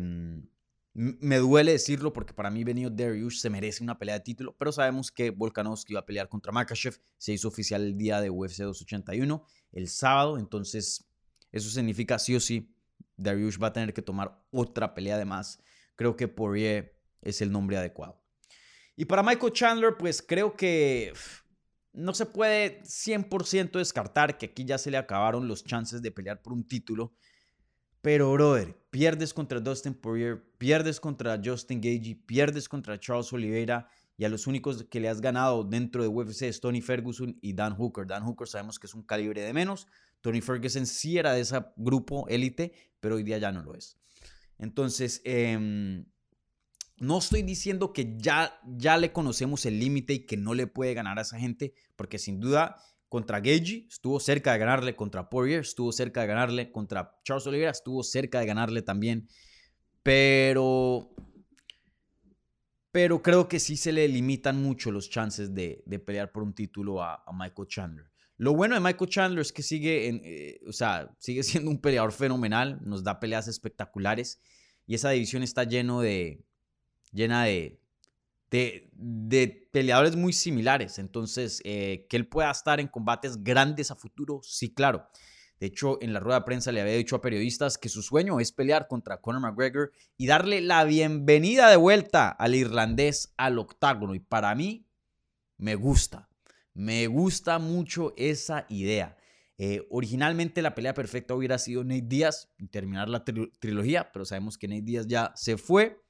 me duele decirlo porque para mí Benio Dariush se merece una pelea de título, pero sabemos que Volkanovski va a pelear contra Makachev. Se hizo oficial el día de UFC 281, el sábado, entonces eso significa sí o sí, Dariush va a tener que tomar otra pelea de más. Creo que Poirier es el nombre adecuado. Y para Michael Chandler, pues creo que no se puede 100% descartar que aquí ya se le acabaron los chances de pelear por un título. Pero, brother, pierdes contra Dustin Poirier, pierdes contra Justin Gagey, pierdes contra Charles Oliveira y a los únicos que le has ganado dentro de UFC es Tony Ferguson y Dan Hooker. Dan Hooker sabemos que es un calibre de menos. Tony Ferguson sí era de ese grupo élite, pero hoy día ya no lo es. Entonces, em, no estoy diciendo que ya, ya le conocemos el límite y que no le puede ganar a esa gente, porque sin duda contra Gagey, estuvo cerca de ganarle contra Poirier, estuvo cerca de ganarle contra Charles Oliveira, estuvo cerca de ganarle también. Pero. Pero creo que sí se le limitan mucho los chances de, pelear por un título a, Michael Chandler. Lo bueno de Michael Chandler es que sigue, eh, o sea, sigue siendo un peleador fenomenal, nos da peleas espectaculares y esa división está lleno de, llena de, de, peleadores muy similares. Entonces, eh, que él pueda estar en combates grandes a futuro, sí, claro. De hecho, en la rueda de prensa le había dicho a periodistas que su sueño es pelear contra Conor McGregor y darle la bienvenida de vuelta al irlandés al octágono. Y para mí, me gusta. Me gusta mucho esa idea. Eh, originalmente la pelea perfecta hubiera sido Nate Díaz y terminar la trilogía, pero sabemos que Nate Díaz ya se fue.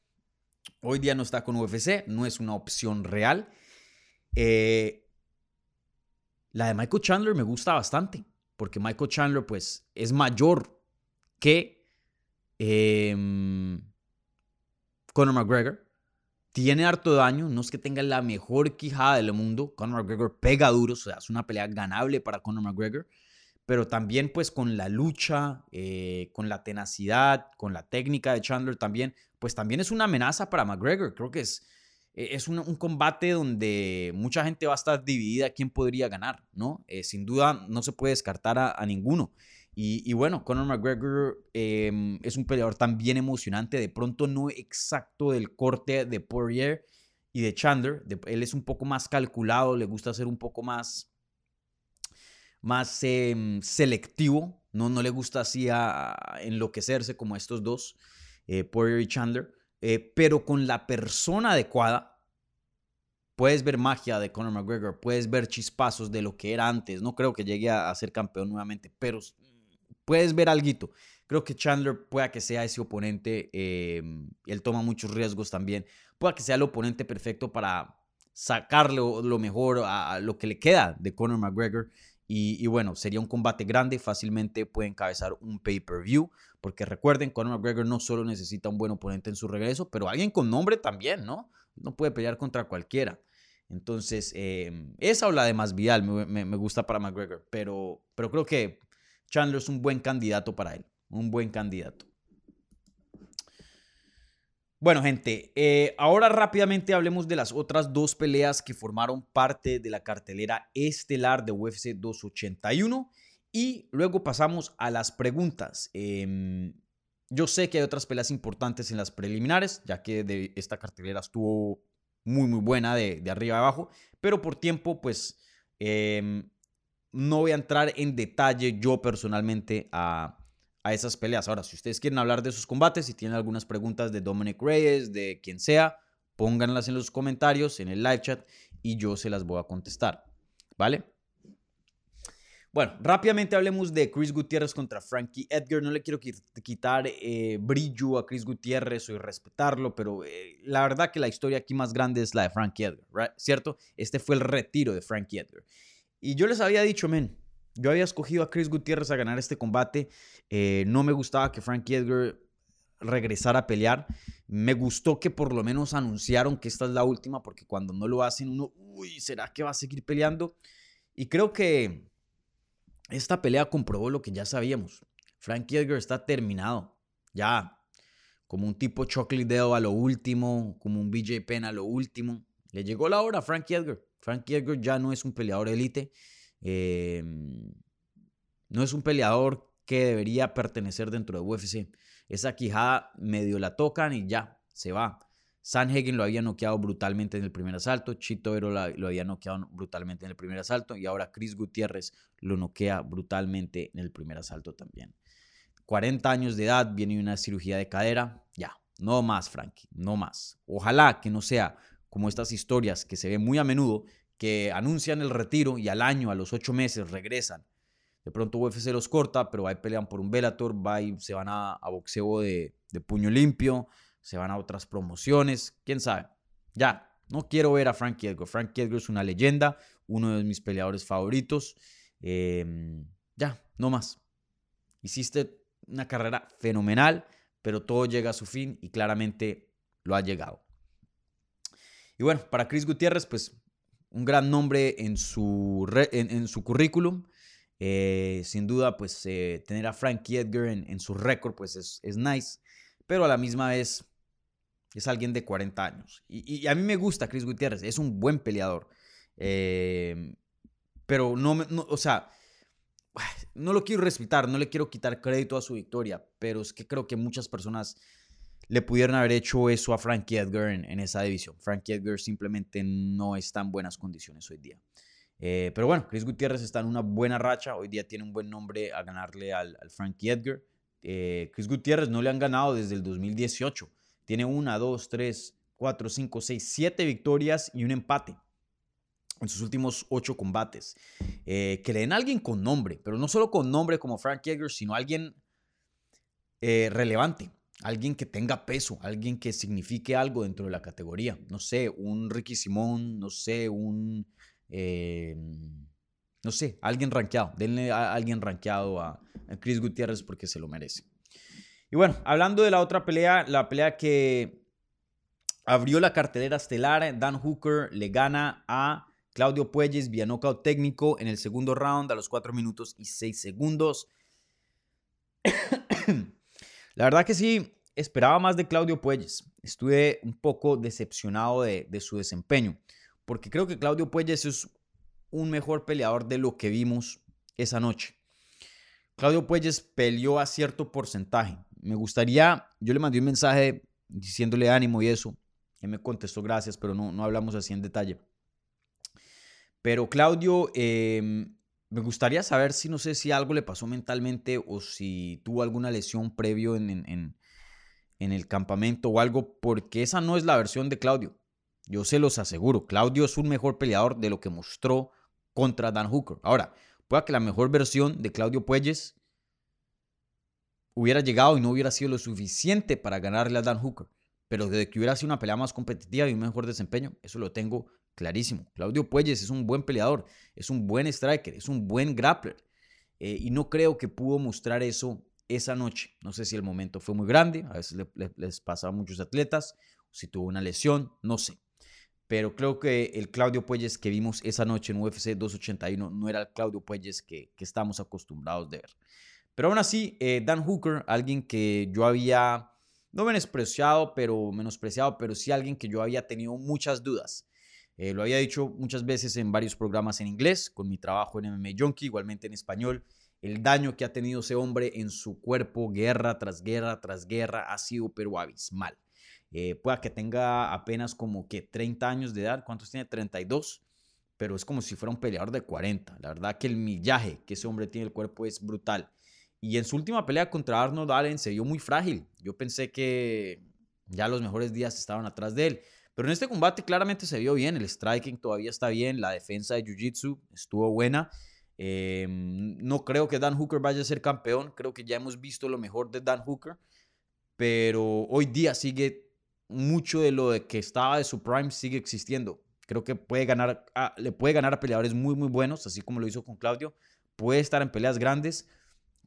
Hoy día no está con UFC, no es una opción real. Eh, la de Michael Chandler me gusta bastante, porque Michael Chandler pues es mayor que em, Conor McGregor. Tiene harto daño, no es que tenga la mejor quijada del mundo. Conor McGregor pega duro, o sea, es una pelea ganable para Conor McGregor. Pero también pues con la lucha, eh, con la tenacidad, con la técnica de Chandler también, pues también es una amenaza para McGregor. Creo que es, e, es un, combate donde mucha gente va a estar dividida quién podría ganar, ¿no? Eh, sin duda no se puede descartar a, ninguno. Y, bueno, Conor McGregor em, es un peleador también emocionante, de pronto no exacto del corte de Poirier y de Chandler, él es un poco más calculado, le gusta ser un poco más, más em, selectivo, ¿no? no le gusta así enloquecerse como estos dos, eh, Poirier y Chandler. Eh, pero con la persona adecuada, puedes ver magia de Conor McGregor, puedes ver chispazos de lo que era antes. No creo que llegue a, ser campeón nuevamente, pero puedes ver algo. Creo que Chandler pueda que sea ese oponente. Em, él toma muchos riesgos también. Pueda que sea el oponente perfecto para sacarle lo mejor a, lo que le queda de Conor McGregor. Y, bueno, sería un combate grande, fácilmente puede encabezar un pay-per-view, porque recuerden, Conor McGregor no solo necesita un buen oponente en su regreso, pero alguien con nombre también, ¿no? No puede pelear contra cualquiera. Entonces, em, esa o la de Masvidal me, me, gusta para McGregor, pero, pero creo que Chandler es un buen candidato para él, un buen candidato. Bueno, gente, eh, ahora rápidamente hablemos de las otras dos peleas que formaron parte de la cartelera estelar de UFC 281 y luego pasamos a las preguntas. Em, yo sé que hay otras peleas importantes en las preliminares, ya que esta cartelera estuvo muy, muy buena de, arriba a abajo, pero por tiempo, pues em, no voy a entrar en detalle yo personalmente a a esas peleas. Ahora, si ustedes quieren hablar de esos combates, si tienen algunas preguntas de Dominic Reyes, de quien sea, pónganlas en los comentarios, en el live chat, y yo se las voy a contestar. ¿Vale? Bueno, rápidamente hablemos de Chris Gutiérrez contra Frankie Edgar. No le quiero quitar eh, brillo a Chris Gutiérrez o respetarlo, pero eh, la verdad que la historia aquí más grande es la de Frankie Edgar, ¿cierto? Este fue el retiro de Frankie Edgar. Y yo les había dicho, men, yo había escogido a Chris Gutiérrez a ganar este combate. Eh, no me gustaba que Frankie Edgar regresara a pelear. Me gustó que por lo menos anunciaron que esta es la última, porque cuando no lo hacen uno, uy, ¿será que va a seguir peleando? Y creo que esta pelea comprobó lo que ya sabíamos. Frankie Edgar está terminado. Ya, como un tipo Chocolate Deo a lo último, como un BJ Penn a lo último. Le llegó la hora a Frankie Edgar. Frankie Edgar ya no es un peleador élite. Em, no es un peleador que debería pertenecer dentro de UFC. Esa quijada medio la tocan y ya, se va. Sanhagen lo había noqueado brutalmente en el primer asalto, Chito Vero lo había noqueado brutalmente en el primer asalto y ahora Chris Gutiérrez lo noquea brutalmente en el primer asalto también. 40 años de edad, viene una cirugía de cadera, ya, no más Frankie, no más. Ojalá que no sea como estas historias que se ven muy a menudo, que anuncian el retiro y al año, a los ocho meses, regresan. De pronto UFC los corta, pero ahí pelean por un Bellator, va y se van a, boxeo de, puño limpio, se van a otras promociones, quién sabe. Ya, no quiero ver a Frankie Edgar. Frankie Edgar es una leyenda, uno de mis peleadores favoritos. Em, ya, no más. Hiciste una carrera fenomenal, pero todo llega a su fin y claramente lo ha llegado. Y bueno, para Chris Gutiérrez, pues un gran nombre en su, en, su currículum. Eh, sin duda, pues eh, tener a Frankie Edgar en, su récord, pues es, es, nice. Pero a la misma vez es alguien de 40 años. Y, a mí me gusta Chris Gutiérrez, es un buen peleador. Eh, pero no, no, o sea, no lo quiero respetar, no le quiero quitar crédito a su victoria, pero es que creo que muchas personas le pudieron haber hecho eso a Frankie Edgar en, esa división. Frankie Edgar simplemente no está en buenas condiciones hoy día. Eh, pero bueno, Chris Gutiérrez está en una buena racha. Hoy día tiene un buen nombre a ganarle al, Frankie Edgar. Eh, Chris Gutiérrez no le han ganado desde el 2018. Tiene una, dos, tres, cuatro, cinco, seis, siete victorias y un empate en sus últimos ocho combates. Eh, que le den a alguien con nombre, pero no solo con nombre como Frankie Edgar, sino alguien relevante alguien que tenga peso, alguien que signifique algo dentro de la categoría. No sé, un Ricky Simón, no sé, un... Eh, no sé, alguien rankeado. Denle a alguien rankeado a, Chris Gutiérrez porque se lo merece. Y bueno, hablando de la otra pelea, la pelea que abrió la cartelera estelar, Dan Hooker le gana a Claudio Puelles vía knockout técnico en el segundo round a los 4 minutos y 6 segundos. La verdad que sí, esperaba más de Claudio Puelles. Estuve un poco decepcionado de, su desempeño, porque creo que Claudio Puelles es un mejor peleador de lo que vimos esa noche. Claudio Puelles peleó a cierto porcentaje. Me gustaría, yo le mandé un mensaje diciéndole ánimo y eso. Él me contestó gracias, pero no, no hablamos así en detalle. Pero Claudio, em, me gustaría saber si no sé si algo le pasó mentalmente o si tuvo alguna lesión previo en, en, el campamento o algo, porque esa no es la versión de Claudio. Yo se los aseguro, Claudio es un mejor peleador de lo que mostró contra Dan Hooker. Ahora, pueda que la mejor versión de Claudio Puelles hubiera llegado y no hubiera sido lo suficiente para ganarle a Dan Hooker. Pero de que hubiera sido una pelea más competitiva y un mejor desempeño, eso lo tengo clarísimo. Claudio Puelles es un buen peleador, es un buen striker, es un buen grappler. Eh, y no creo que pudo mostrar eso esa noche. No sé si el momento fue muy grande, a veces les pasa a muchos atletas, si tuvo una lesión, no sé. Pero creo que el Claudio Puelles que vimos esa noche en UFC 281 no era el Claudio Puelles que, estamos acostumbrados de ver. Pero aún así, eh, Dan Hooker, alguien que yo había, no menospreciado, pero menospreciado, pero sí alguien que yo había tenido muchas dudas. Eh, lo había dicho muchas veces en varios programas en inglés, con mi trabajo en MMA Junkie, igualmente en español el daño que ha tenido ese hombre en su cuerpo, guerra tras guerra tras guerra, ha sido pero abismal. Eh, que tenga apenas como que 30 años de edad, ¿cuántos tiene? 32, pero es como si fuera un peleador de 40. La verdad que el millaje que ese hombre tiene el cuerpo es brutal. Y en su última pelea contra Arnold Allen se vio muy frágil. Yo pensé que ya los mejores días estaban atrás de él. Pero en este combate claramente se vio bien. El striking todavía está bien. La defensa de Jiu-Jitsu estuvo buena. Em, no creo que Dan Hooker vaya a ser campeón, creo que ya hemos visto lo mejor de Dan Hooker, pero hoy día sigue mucho de lo de que estaba de su prime sigue existiendo. Creo que puede ganar, le puede ganar a peleadores muy, muy buenos, así como lo hizo con Claudio. Puede estar en peleas grandes,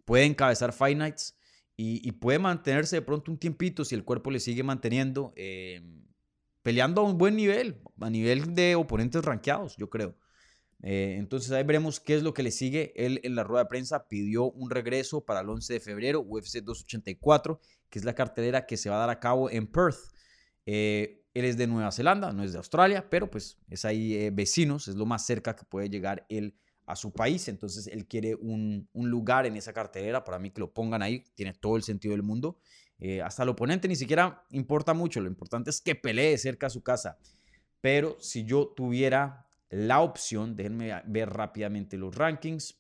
puede encabezar Fight Nights y, puede mantenerse de pronto un tiempito si el cuerpo le sigue manteniendo, em, peleando a un buen nivel, a nivel de oponentes rankeados, yo creo. Eh, entonces ahí veremos qué es lo que le sigue. Él en la rueda de prensa pidió un regreso para el 11 de febrero, UFC 284, que es la cartelera que se va a dar a cabo en Perth. Eh, él es de Nueva Zelanda, no es de Australia, pero pues es ahí eh, vecinos, es lo más cerca que puede llegar él a su país. Entonces él quiere un, lugar en esa cartelera, para mí que lo pongan ahí, tiene todo el sentido del mundo. Hasta el oponente ni siquiera importa mucho, lo importante es que pelee cerca a su casa. Pero si yo tuviera la opción, déjenme ver rápidamente los rankings.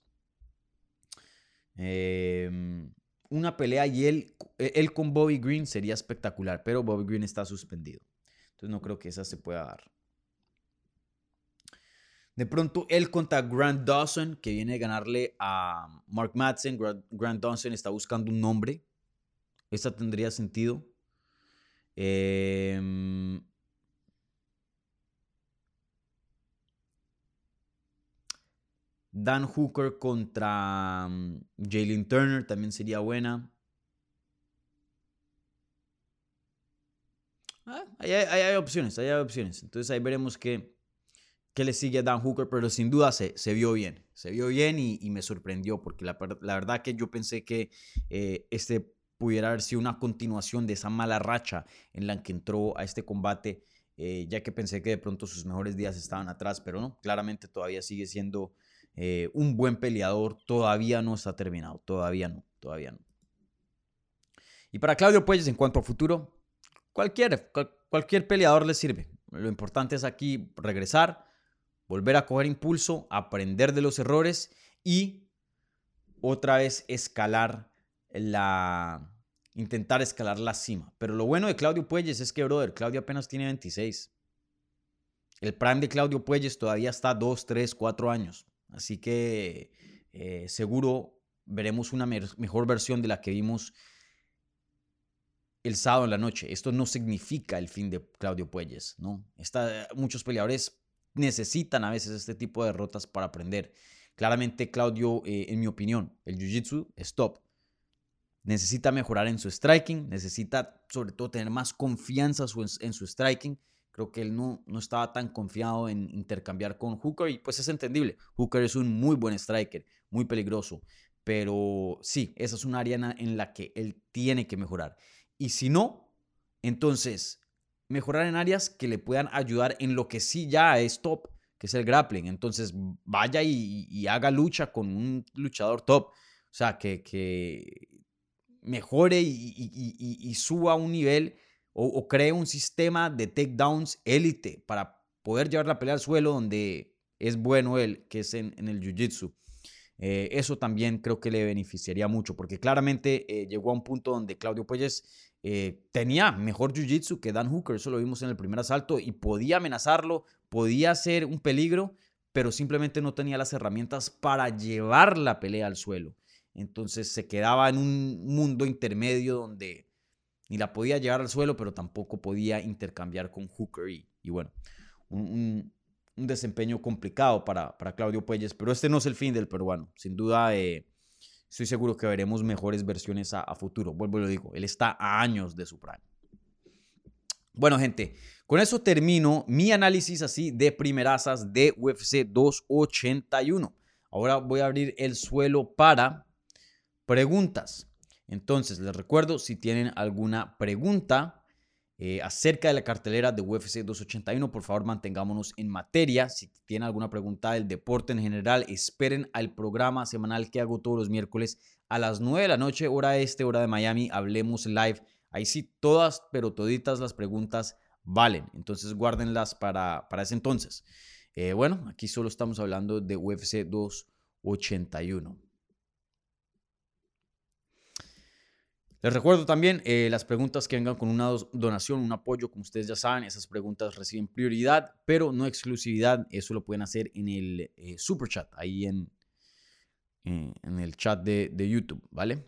Em, una pelea y él, él con Bobby Green sería espectacular, pero Bobby Green está suspendido. Entonces no creo que esa se pueda dar. De pronto él contra Grant Dawson, que viene a ganarle a Mark Madsen. Grant Dawson está buscando un nombre. Esta tendría sentido. Eh, Dan Hooker contra mm, Jalen Turner también sería buena. Ah, ahí, hay, opciones, hay opciones. Entonces ahí veremos qué, qué le sigue a Dan Hooker, pero sin duda se, se vio bien. Se vio bien y, me sorprendió porque la, verdad que yo pensé que eh, este pudiera haber sido una continuación de esa mala racha en la que entró a este combate, eh, ya que pensé que de pronto sus mejores días estaban atrás, pero no, claramente todavía sigue siendo eh, un buen peleador todavía no está terminado, todavía no, todavía no. Y para Claudio Puelles, en cuanto a futuro, cualquier, cualquier peleador le sirve. Lo importante es aquí regresar, volver a coger impulso, aprender de los errores y otra vez escalar la, intentar escalar la cima. Pero lo bueno de Claudio Puelles es que, brother, Claudio apenas tiene 26. El prime de Claudio Puelles todavía está 2, 3, 4 años. Así que eh, seguro veremos una mejor versión de la que vimos el sábado en la noche. Esto no significa el fin de Claudio Puelles, ¿no? muchos peleadores necesitan a veces este tipo de derrotas para aprender. Claramente Claudio, eh, en mi opinión, el Jiu-Jitsu es top. Necesita mejorar en su striking, necesita sobre todo tener más confianza en su striking, Creo que él no, no estaba tan confiado en intercambiar con Hooker y pues es entendible. Hooker es un muy buen striker, muy peligroso. Pero sí, esa es una área en la que él tiene que mejorar. Y si no, entonces mejorar en áreas que le puedan ayudar en lo que sí ya es top, que es el grappling. Entonces vaya y, haga lucha con un luchador top. O sea, que, que mejore y, suba a un nivel o, cree un sistema de takedowns élite para poder llevar la pelea al suelo donde es bueno él, que es en, el jiu-jitsu. Eh, eso también creo que le beneficiaría mucho, porque claramente eh, llegó a un punto donde Claudio Puelles eh, tenía mejor jiu-jitsu que Dan Hooker, eso lo vimos en el primer asalto, y podía amenazarlo, podía ser un peligro, pero simplemente no tenía las herramientas para llevar la pelea al suelo. Entonces se quedaba en un mundo intermedio donde ni la podía llevar al suelo, pero tampoco podía intercambiar con Hooker. Y, bueno, un, desempeño complicado para, para, Claudio Puelles, pero este no es el fin del peruano. Sin duda, eh, estoy seguro que veremos mejores versiones a, futuro. Vuelvo y lo digo, él está a años de su prime. Bueno, gente, con eso termino mi análisis así de primerazas de UFC 281. Ahora voy a abrir el suelo para preguntas. Entonces, les recuerdo, si tienen alguna pregunta eh, acerca de la cartelera de UFC 281, por favor mantengámonos en materia. Si tienen alguna pregunta del deporte en general, esperen al programa semanal que hago todos los miércoles a las 9 de la noche, hora este, hora de Miami, Hablemos Live. Ahí sí, todas, pero toditas las preguntas valen. Entonces, guárdenlas para, para ese entonces. Eh, bueno, aquí solo estamos hablando de UFC 281. Les recuerdo también eh, las preguntas que vengan con una donación, un apoyo, como ustedes ya saben, esas preguntas reciben prioridad, pero no exclusividad. Eso lo pueden hacer en el eh, super chat, ahí en, eh, en el chat de, de, YouTube, ¿vale?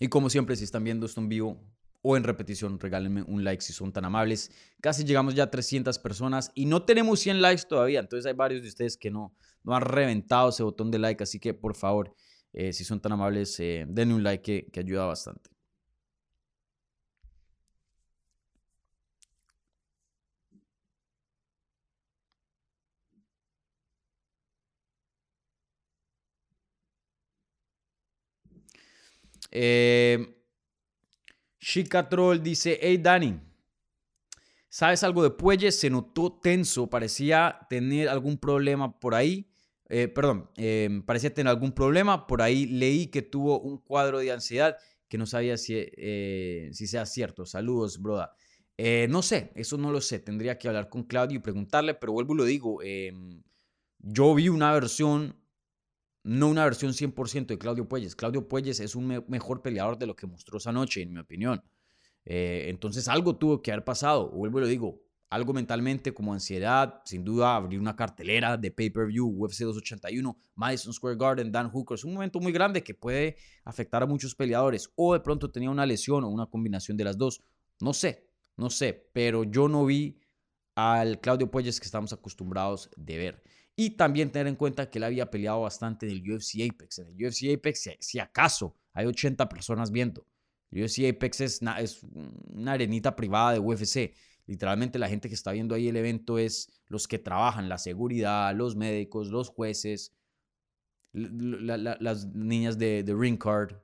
Y como siempre, si están viendo esto en vivo o en repetición, regálenme un like si son tan amables. Casi llegamos ya a 300 personas y no tenemos 100 likes todavía, entonces hay varios de ustedes que no, no han reventado ese botón de like, así que por favor eh, si son tan amables, eh, denle un like que, ayuda bastante. Chica Troll dice, hey Dani, ¿sabes algo de Puelles? Se notó tenso, parecía tener algún problema por ahí. Eh, perdón, em, parecía tener algún problema. Por ahí leí que tuvo un cuadro de ansiedad que no sabía si, eh, si sea cierto. Saludos, broda. Eh, no sé, eso no lo sé. Tendría que hablar con Claudio y preguntarle, pero vuelvo y lo digo. Em, yo vi una versión, no una versión 100% de Claudio Puelles. Claudio Puelles es un mejor peleador de lo que mostró esa noche, en mi opinión. entonces algo tuvo que haber pasado. Vuelvo y lo digo algo mentalmente como ansiedad, sin duda abrir una cartelera de pay-per-view, UFC 281, Madison Square Garden, Dan Hooker, es un momento muy grande que puede afectar a muchos peleadores o de pronto tenía una lesión o una combinación de las dos, no sé, no sé, pero yo no vi al Claudio Puelles que estamos acostumbrados de ver. Y también tener en cuenta que él había peleado bastante en el UFC Apex. En el UFC Apex, si acaso, hay 80 personas viendo. El UFC Apex es es una arenita privada de UFC. Literalmente la gente que está viendo ahí el evento es los que trabajan, la seguridad, los médicos, los jueces, las niñas de, de Ring Card,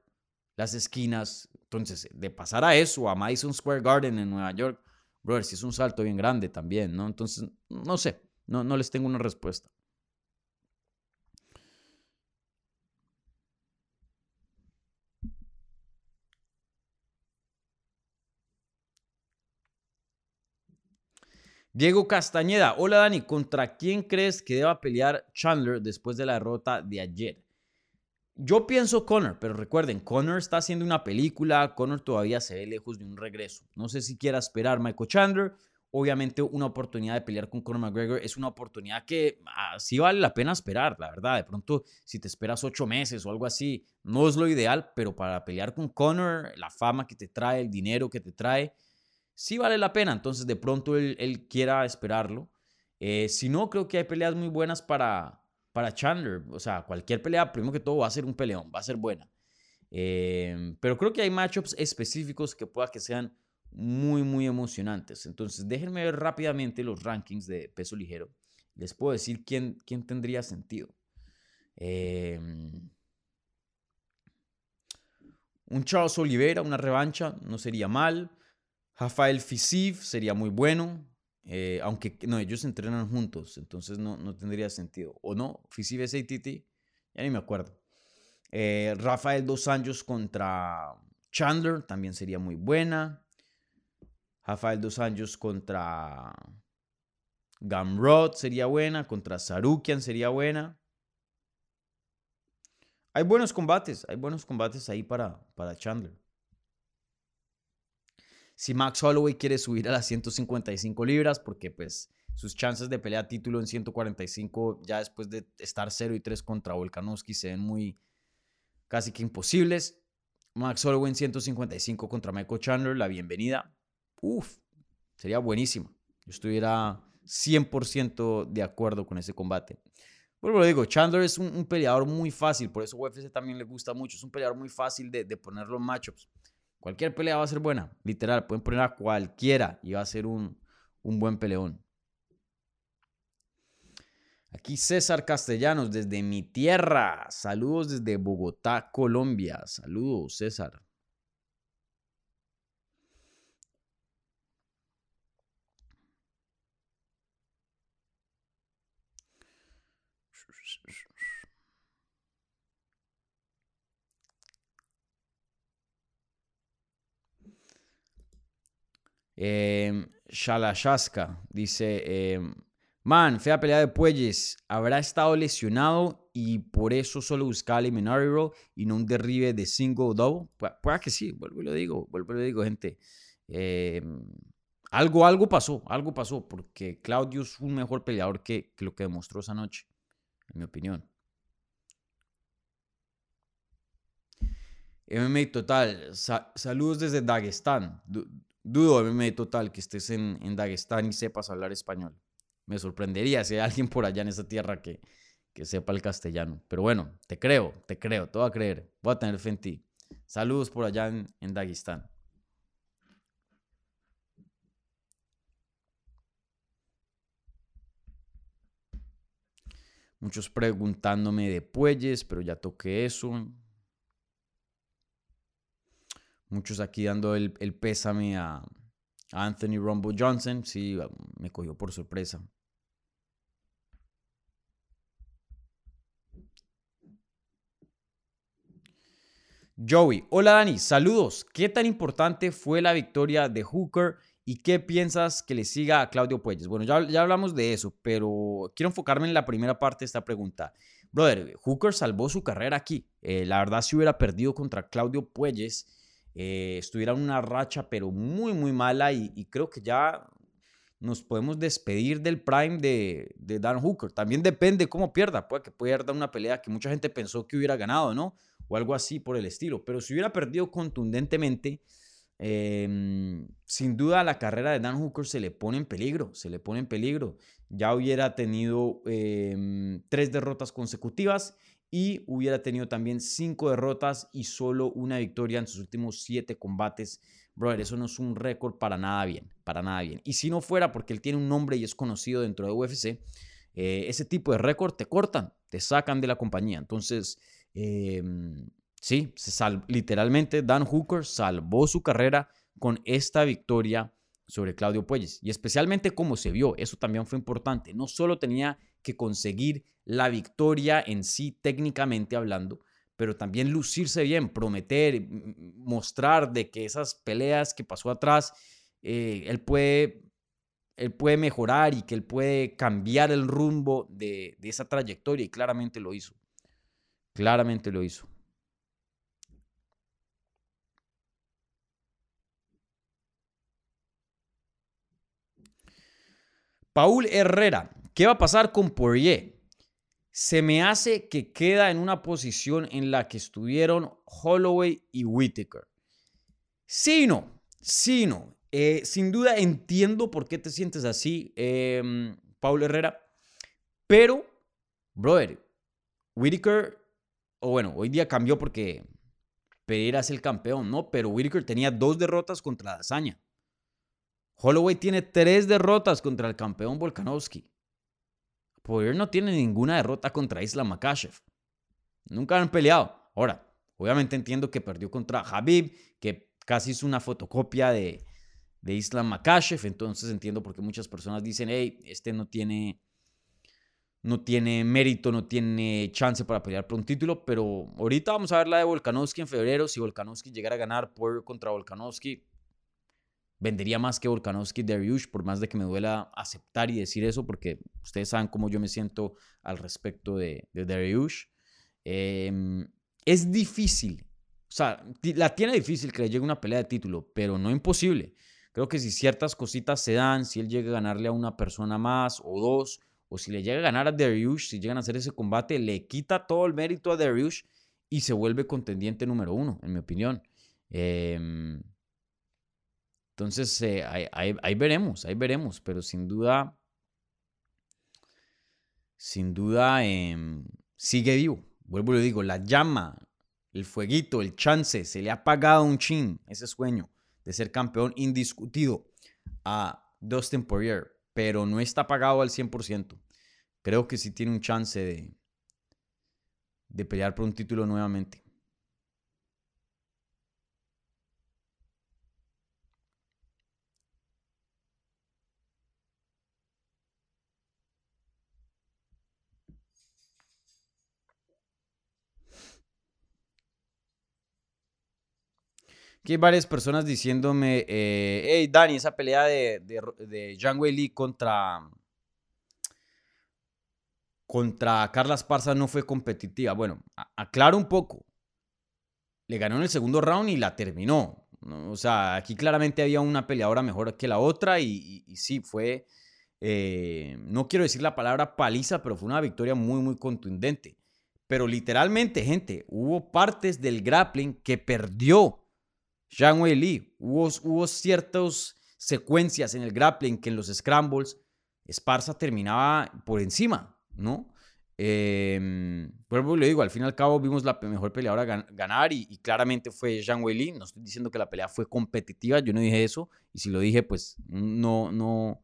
las esquinas. Entonces, de pasar a eso, a Madison Square Garden en Nueva York, brother, si es un salto bien grande también, ¿no? Entonces, no sé, no, no les tengo una respuesta. Diego Castañeda, hola Dani, ¿contra quién crees que deba pelear Chandler después de la derrota de ayer? Yo pienso Connor, pero recuerden, Connor está haciendo una película, Connor todavía se ve lejos de un regreso. No sé si quiera esperar Michael Chandler. Obviamente una oportunidad de pelear con Conor McGregor es una oportunidad que ah, sí vale la pena esperar, la verdad. De pronto, si te esperas ocho meses o algo así, no es lo ideal, pero para pelear con Conor, la fama que te trae, el dinero que te trae, sí vale la pena. Entonces, de pronto él, quiera esperarlo. Eh, si no, creo que hay peleas muy buenas para, para Chandler. O sea, cualquier pelea, primero que todo, va a ser un peleón, va a ser buena. Eh, pero creo que hay matchups específicos que pueda que sean muy, muy emocionantes. Entonces, déjenme ver rápidamente los rankings de peso ligero. Les puedo decir quién, quién tendría sentido. Em, un Charles Oliveira, una revancha, no sería mal. Rafael Fisiv sería muy bueno. Eh, aunque no, ellos entrenan juntos, entonces no, no tendría sentido. ¿O no? Fisiv es ATT, ya ni me acuerdo. Eh, Rafael Dos Anjos contra Chandler también sería muy buena. Rafael Dos Anjos contra Gamrod sería buena. Contra Sarukian sería buena. Hay buenos combates, hay buenos combates ahí para, para Chandler. Si Max Holloway quiere subir a las 155 libras, porque pues sus chances de pelear título en 145 ya después de estar 0 y 3 contra Volkanovski se ven muy casi que imposibles. Max Holloway en 155 contra Michael Chandler, la bienvenida. Uf, sería buenísima. Yo estuviera 100% de acuerdo con ese combate. Bueno, lo digo, Chandler es un, peleador muy fácil, por eso UFC también le gusta mucho. Es un peleador muy fácil de, poner los matchups. Cualquier pelea va a ser buena, literal. Pueden poner a cualquiera y va a ser un, un buen peleón. Aquí César Castellanos desde mi tierra. Saludos desde Bogotá, Colombia. Saludos, César. Eh, Shalashaska dice, em, man, fea pelea de Puelles, habrá estado lesionado y por eso solo buscaba el Roll y no un derribe de single double. puede que sí, vuelvo y lo digo, vuelvo y lo digo, gente. Em, algo, algo pasó, algo pasó, porque Claudio es un mejor peleador que, lo que demostró esa noche, en mi opinión. MMA Total, saludos desde Dagestán. Dudo, MMA total, que estés en, en Dagestán y sepas hablar español. Me sorprendería si hay alguien por allá en esa tierra que, que sepa el castellano. Pero bueno, te creo, te creo, te voy a creer. Voy a tener fe en ti. Saludos por allá en, en. Muchos preguntándome de Puelles, pero ya toqué eso. Muchos aquí dando el, pésame a, Anthony Rumble Johnson. Sí, me cogió por sorpresa. Joey, hola Dani, saludos. ¿Qué tan importante fue la victoria de Hooker y qué piensas que le siga a Claudio Puelles? Bueno, ya, ya hablamos de eso, pero quiero enfocarme en la primera parte de esta pregunta. Brother, Hooker salvó su carrera aquí. Eh, la verdad, si hubiera perdido contra Claudio Puelles, eh, estuviera en una racha, pero muy, muy mala. Y, creo que ya nos podemos despedir del prime de, Dan Hooker. También depende cómo pierda. Puede que pierda una pelea que mucha gente pensó que hubiera ganado, ¿no? O algo así por el estilo. Pero si hubiera perdido contundentemente, em, sin duda la carrera de Dan Hooker se le pone en peligro. Se le pone en peligro. Ya hubiera tenido em, tres derrotas consecutivas y hubiera tenido también cinco derrotas y solo una victoria en sus últimos siete combates. Brother, eso no es un récord para nada bien, para nada bien. Y si no fuera porque él tiene un nombre y es conocido dentro de UFC, eh, ese tipo de récord te cortan, te sacan de la compañía. Entonces, em, sí, literalmente Dan Hooker salvó su carrera con esta victoria sobre Claudio Puelles. Y especialmente como se vio, eso también fue importante. No solo tenía que conseguir la victoria en sí técnicamente hablando, pero también lucirse bien, prometer, mostrar de que esas peleas que pasó atrás, eh, él, puede, él puede mejorar y que él puede cambiar el rumbo de, de esa trayectoria y claramente lo hizo. Claramente lo hizo. Paul Herrera, ¿qué va a pasar con Poirier? Se me hace que queda en una posición en la que estuvieron Holloway y Whitaker. Sí, no, sí, no. Eh, sin duda entiendo por qué te sientes así, eh, Herrera. Pero, brother, Whitaker, o bueno, hoy día cambió porque Pereira es el campeón, ¿no? Pero Whitaker tenía dos derrotas contra Dazaña. Holloway tiene tres derrotas contra el campeón Volkanovski. Poirier no tiene ninguna derrota contra Islam Makashev. Nunca han peleado. Ahora, obviamente entiendo que perdió contra Habib, que casi es una fotocopia de, de Islam Makashev. Entonces entiendo por qué muchas personas dicen, hey, este no tiene, no tiene mérito, no tiene chance para pelear por un título. Pero ahorita vamos a ver la de Volkanovski en febrero. Si Volkanovski llegara a ganar Poirier contra Volkanovski, vendería más que Volkanovski Dariush, por más de que me duela aceptar y decir eso, porque ustedes saben cómo yo me siento al respecto de, de. Em, es difícil, o sea, la tiene difícil que le llegue una pelea de título, pero no imposible. Creo que si ciertas cositas se dan, si él llega a ganarle a una persona más o dos, o si le llega a ganar a Dariush, si llegan a hacer ese combate, le quita todo el mérito a Dariush y se vuelve contendiente número uno, en mi opinión. Eh, entonces, eh, ahí, veremos, ahí veremos, pero sin duda, sin duda, em, sigue vivo. Vuelvo y le digo, la llama, el fueguito, el chance, se le ha apagado un chin ese sueño de ser campeón indiscutido a Dustin Poirier, pero no está apagado al 100%. Creo que sí tiene un chance de, de pelear por un título nuevamente. Aquí hay varias personas diciéndome, eh, hey Dani, esa pelea de, de, de Zhang contra, contra Carla Esparza no fue competitiva. Bueno, aclaro un poco. Le ganó en el segundo round y la terminó. O sea, aquí claramente había una peleadora mejor que la otra y, sí, fue, eh, no quiero decir la palabra paliza, pero fue una victoria muy, muy contundente. Pero literalmente, gente, hubo partes del grappling que perdió Zhang Wei Li. Hubo, hubo ciertas secuencias en el grappling que en los scrambles Esparza terminaba por encima, ¿no? Eh, lo digo, al fin y al cabo vimos la mejor peleadora ganar y, claramente fue Zhang Wei Li. No estoy diciendo que la pelea fue competitiva, yo no dije eso. Y si lo dije, pues no, no,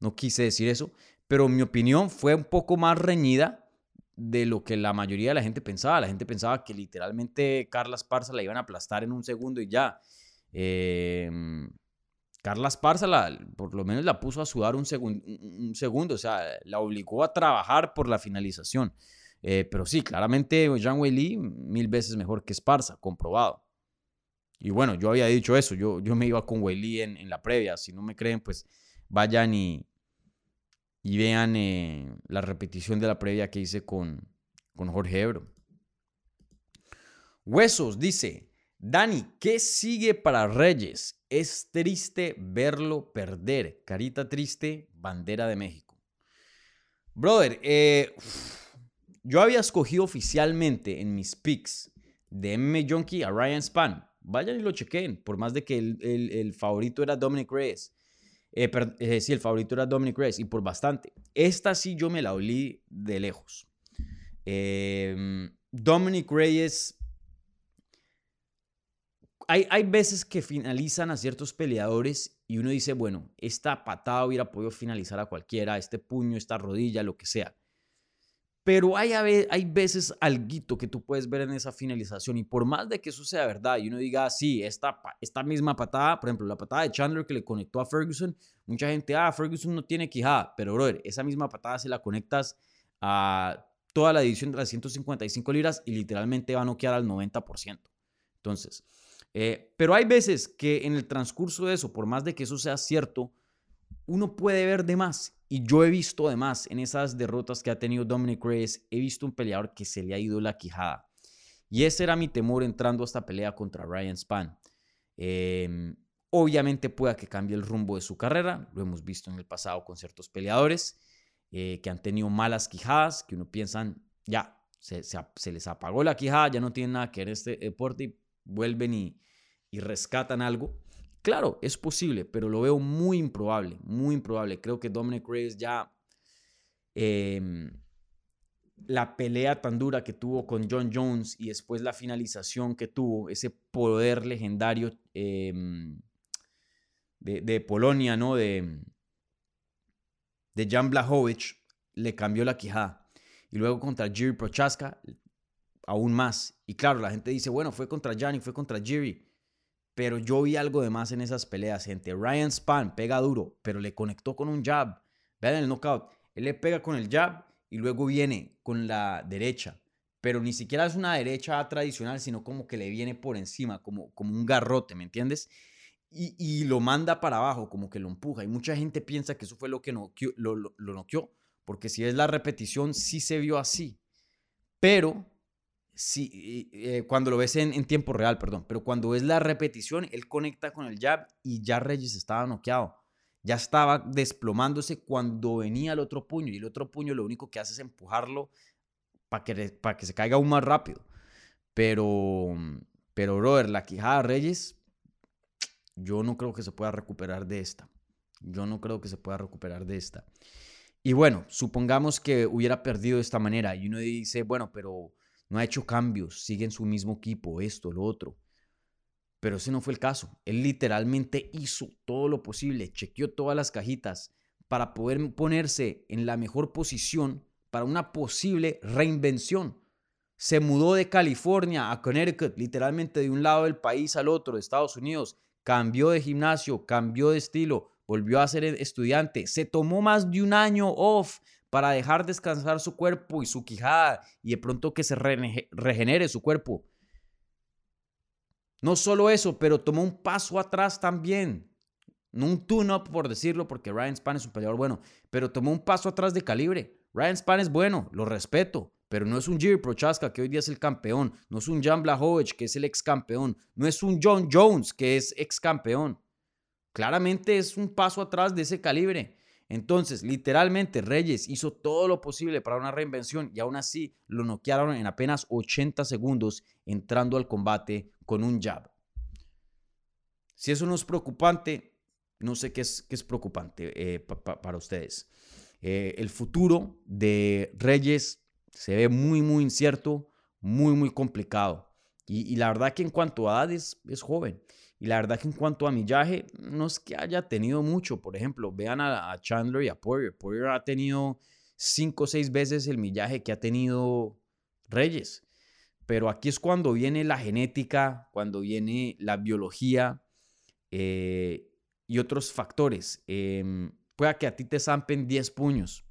no quise decir eso. Pero mi opinión fue un poco más reñida de lo que la mayoría de la gente pensaba. La gente pensaba que literalmente Carla Esparza la iban a aplastar en un segundo y ya. Eh, Carla Esparza por lo menos la puso a sudar un, un, segundo, o sea, la obligó a trabajar por la finalización. Eh, pero sí, claramente Zhang Wei Li mil veces mejor que Esparza, comprobado. Y bueno, yo había dicho eso, yo, yo me iba con Wei Li en, en la previa. Si no me creen, pues vayan y, y vean eh, la repetición de la previa que hice con, con Jorge Ebro. Huesos dice, Dani, ¿qué sigue para Reyes? Es triste verlo perder. Carita triste, bandera de México. Brother, eh, yo había escogido oficialmente en mis picks de MMA Junkie a Ryan Span. Vayan y lo chequen, por más de que el, el favorito era Dominic Reyes. Eh, eh, el favorito era Dominic Reyes y por bastante. Esta sí yo me la olí de lejos. Em, Dominic Reyes. Hay, hay veces que finalizan a ciertos peleadores y uno dice, bueno, esta patada hubiera podido finalizar a cualquiera, este puño, esta rodilla, lo que sea. Pero hay, hay veces algo que tú puedes ver en esa finalización y por más de que eso sea verdad y uno diga, ah, sí, esta, esta misma patada, por ejemplo, la patada de Chandler que le conectó a Ferguson, mucha gente, ah, Ferguson no tiene quijada, pero brother, esa misma patada se la conectas a toda la división de las 155 libras y literalmente va a noquear al 90%. Entonces, eh, pero hay veces que en el transcurso de eso, por más de que eso sea cierto, uno puede ver de más y yo he visto además en esas derrotas que ha tenido Dominic Reyes, he visto un peleador que se le ha ido la quijada. Y ese era mi temor entrando a esta pelea contra Ryan Span. Em, obviamente pueda que cambie el rumbo de su carrera, lo hemos visto en el pasado con ciertos peleadores eh, que han tenido malas quijadas, que uno piensan, ya, se, les apagó la quijada, ya no tienen nada que ver este deporte y vuelven y, y rescatan algo. Claro, es posible, pero lo veo muy improbable, muy improbable. Creo que Dominic Reyes ya... Em, la pelea tan dura que tuvo con John Jones y después la finalización que tuvo, ese poder legendario, em, de, Polonia, ¿no? De, de Jan Blachowicz, le cambió la quijada. Y luego contra Jiri Prochaska, aún más. Y claro, la gente dice, bueno, fue contra Jan y fue contra Jiri. Pero yo vi algo de más en esas peleas, gente. Ryan Span pega duro, pero le conectó con un jab. Vean el knockout. Él le pega con el jab y luego viene con la derecha. Pero ni siquiera es una derecha tradicional, sino como que le viene por encima, como, como un garrote, ¿me entiendes? Y, lo manda para abajo, como que lo empuja. Y mucha gente piensa que eso fue lo que noqueó, lo, lo, noqueó, porque si es la repetición, sí se vio así. Pero, sí, eh, cuando lo ves en, en, tiempo real, perdón, pero cuando es la repetición, él conecta con el jab y ya Reyes estaba noqueado. Ya estaba desplomándose cuando venía el otro puño. Y el otro puño lo único que hace es empujarlo para que, para que se caiga aún más rápido. Pero, pero, brother, la quijada Reyes yo no creo que se pueda recuperar de esta. Yo no creo que se pueda recuperar de esta. Y bueno, supongamos que hubiera perdido de esta manera y uno dice, bueno, pero no ha hecho cambios, sigue en su mismo equipo, esto, lo otro. Pero ese no fue el caso. Él literalmente hizo todo lo posible, chequeó todas las cajitas para poder ponerse en la mejor posición para una posible reinvención. Se mudó de California a Connecticut, literalmente de un lado del país al otro, de Estados Unidos cambió de gimnasio, cambió de estilo, volvió a ser estudiante, se tomó más de un año off para dejar descansar su cuerpo y su quijada y de pronto que se regenere su cuerpo. No solo eso, pero tomó un paso atrás también. No un tune-up, por decirlo, porque Ryan Span es un peleador bueno, pero tomó un paso atrás de calibre. Ryan Span es bueno, lo respeto, pero no es un Jiri Prochaska, que hoy día es el campeón, no es un Jan Blachowicz, que es el ex campeón, no es un John Jones, que es ex campeón. Claramente es un paso atrás de ese calibre. Entonces, literalmente, Reyes hizo todo lo posible para una reinvención y aún así lo noquearon en apenas 80 segundos entrando al combate con un jab. Si eso no es preocupante, no sé qué es, qué es preocupante eh, para ustedes. Eh, el futuro de Reyes se ve muy, muy incierto, muy, muy complicado. Y, la verdad que en cuanto a edad es, joven. Y la verdad que en cuanto a millaje, no es que haya tenido mucho. Por ejemplo, vean a, Chandler y a Poirier. Poirier ha tenido cinco o seis veces el millaje que ha tenido Reyes. Pero aquí es cuando viene la genética, cuando viene la biología eh, y otros factores. Eh, pueda que a ti te zampen 10 puños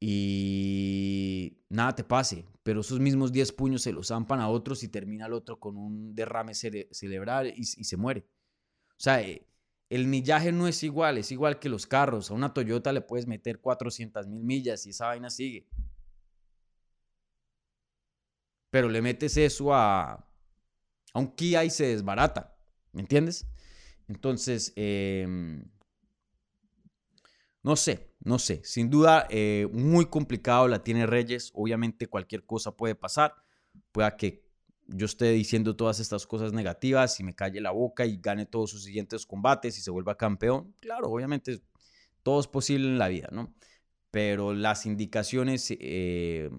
y nada te pase, pero esos mismos 10 puños se los zampan a otros y termina el otro con un derrame cerebral y, se muere. O sea, eh, el millaje no es igual, es igual que los carros. A una Toyota le puedes meter 400 mil millas y esa vaina sigue. Pero le metes eso a, a un Kia y se desbarata. ¿Me entiendes? Entonces, eh, no sé, no sé. Sin duda, eh, muy complicado la tiene Reyes. Obviamente cualquier cosa puede pasar. Pueda que yo esté diciendo todas estas cosas negativas y me calle la boca y gane todos sus siguientes combates y se vuelva campeón. Claro, obviamente todo es posible en la vida, ¿no? Pero las indicaciones, eh,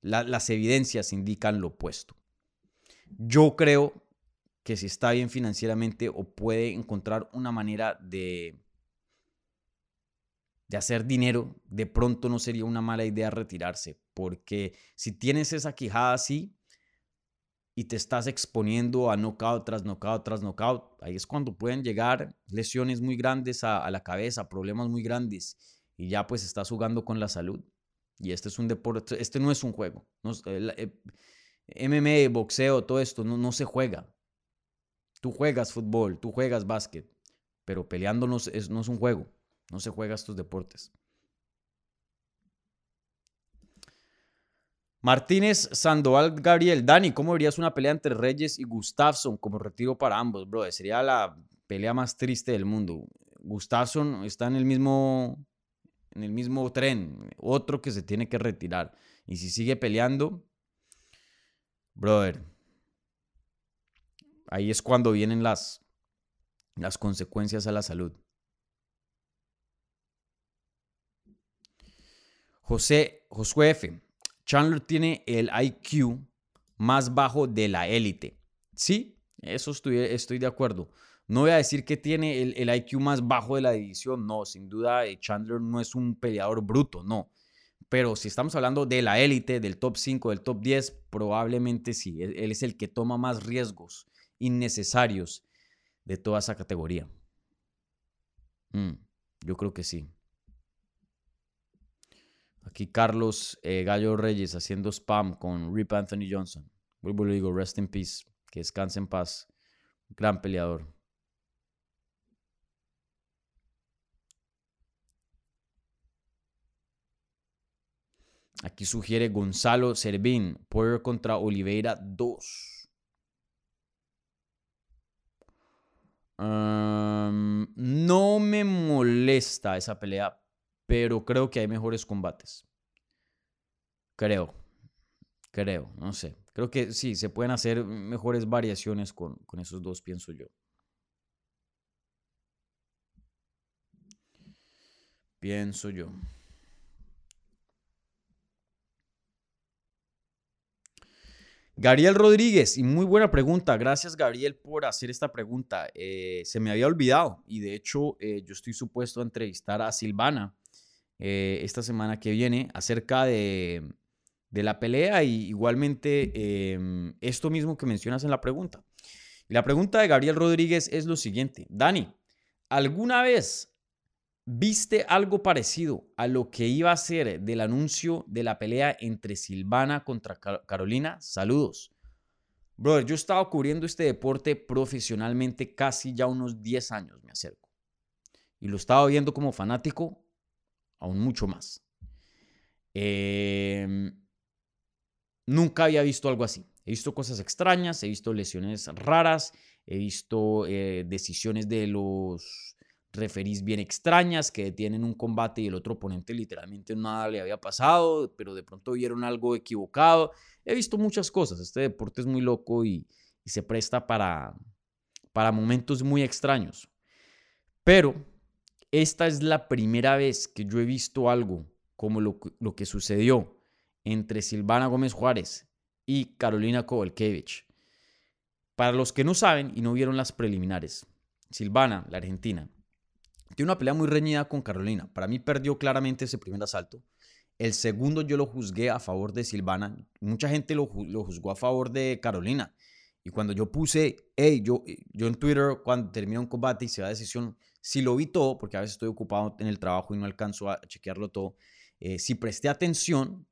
las evidencias indican lo opuesto. Yo creo que si está bien financieramente o puede encontrar una manera de de hacer dinero, de pronto no sería una mala idea retirarse, porque si tienes esa quijada así y te estás exponiendo a knockout tras knockout tras knockout, ahí es cuando pueden llegar lesiones muy grandes a, la cabeza, problemas muy grandes, y ya pues estás jugando con la salud. Y este es un deporte, este no es un juego. No, eh, MMA, boxeo, todo esto no, no se juega. Tú juegas fútbol, tú juegas básquet, pero peleando no es, no es un juego. No se juega estos deportes. Martínez Sandoval Gabriel. Dani, ¿cómo verías una pelea entre Reyes y Gustafsson como retiro para ambos, bro? Sería la pelea más triste del mundo. Gustafsson está en el mismo en el mismo tren, otro que se tiene que retirar. Y si sigue peleando, brother, ahí es cuando vienen las, las consecuencias a la salud. José, Josué F. Chandler tiene el IQ más bajo de la élite. Sí, eso estoy, estoy de acuerdo. No voy a decir que tiene el, el IQ más bajo de la división, no, sin duda eh, Chandler no es un peleador bruto, no. Pero si estamos hablando de la élite, del top 5, del top 10, probablemente sí. Él, él es el que toma más riesgos innecesarios de toda esa categoría. Mm, yo creo que sí. Aquí Carlos eh, Gallo Reyes haciendo spam con Rip Anthony Johnson. Vuelvo y le digo, rest in peace. Que descanse en paz. Gran peleador. Aquí sugiere Gonzalo Servín. Poirier contra Oliveira 2. Um, no me molesta esa pelea, pero creo que hay mejores combates. Creo. Creo, no sé. Creo que sí, se pueden hacer mejores variaciones con, con esos dos, pienso yo. Pienso yo. Gabriel Rodríguez, y muy buena pregunta. Gracias, Gabriel, por hacer esta pregunta. Eh, se me había olvidado y de hecho eh, yo estoy supuesto a entrevistar a Silvana eh, esta semana que viene acerca de, de la pelea y igualmente em, esto mismo que mencionas en la pregunta. La pregunta de Gabriel Rodríguez es lo siguiente. Dani, ¿alguna vez ¿Viste algo parecido a lo que iba a ser del anuncio de la pelea entre Silvana contra Carolina? Saludos. Brother, yo he estado cubriendo este deporte profesionalmente casi ya unos 10 años, me acerco. Y lo estaba viendo como fanático aún mucho más. Em, nunca había visto algo así. He visto cosas extrañas, he visto lesiones raras, he visto eh, decisiones de los referís bien extrañas que detienen un combate y el otro oponente literalmente nada le había pasado, pero de pronto vieron algo equivocado. He visto muchas cosas. Este deporte es muy loco y, se presta para, para momentos muy extraños. Pero esta es la primera vez que yo he visto algo como lo, que sucedió entre Silvana Gómez Juárez y Carolina Kovalkiewicz. Para los que no saben y no vieron las preliminares, Silvana, la argentina, tiene una pelea muy reñida con Carolina. Para mí perdió claramente ese primer asalto. El segundo yo lo juzgué a favor de Silvana. Mucha gente lo, juzgó a favor de Carolina. Y cuando yo puse, hey, yo, en Twitter, cuando termina un combate y se da decisión, si lo vi todo, porque a veces estoy ocupado en el trabajo y no alcanzo a chequearlo todo, eh, si presté atención,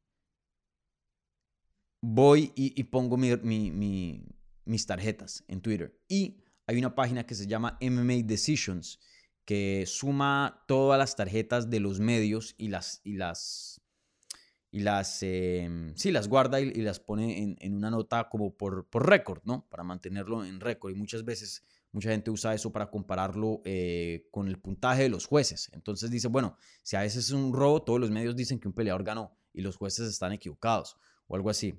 voy y, pongo mi, mi, mis tarjetas en Twitter. Y hay una página que se llama MMA Decisions que suma todas las tarjetas de los medios y las, y las, y las, em, sí, las guarda y, las pone en, una nota como por, por récord, ¿no? Para mantenerlo en récord. Y muchas veces mucha gente usa eso para compararlo eh, con el puntaje de los jueces. Entonces dice, bueno, si a veces es un robo, todos los medios dicen que un peleador ganó y los jueces están equivocados o algo así.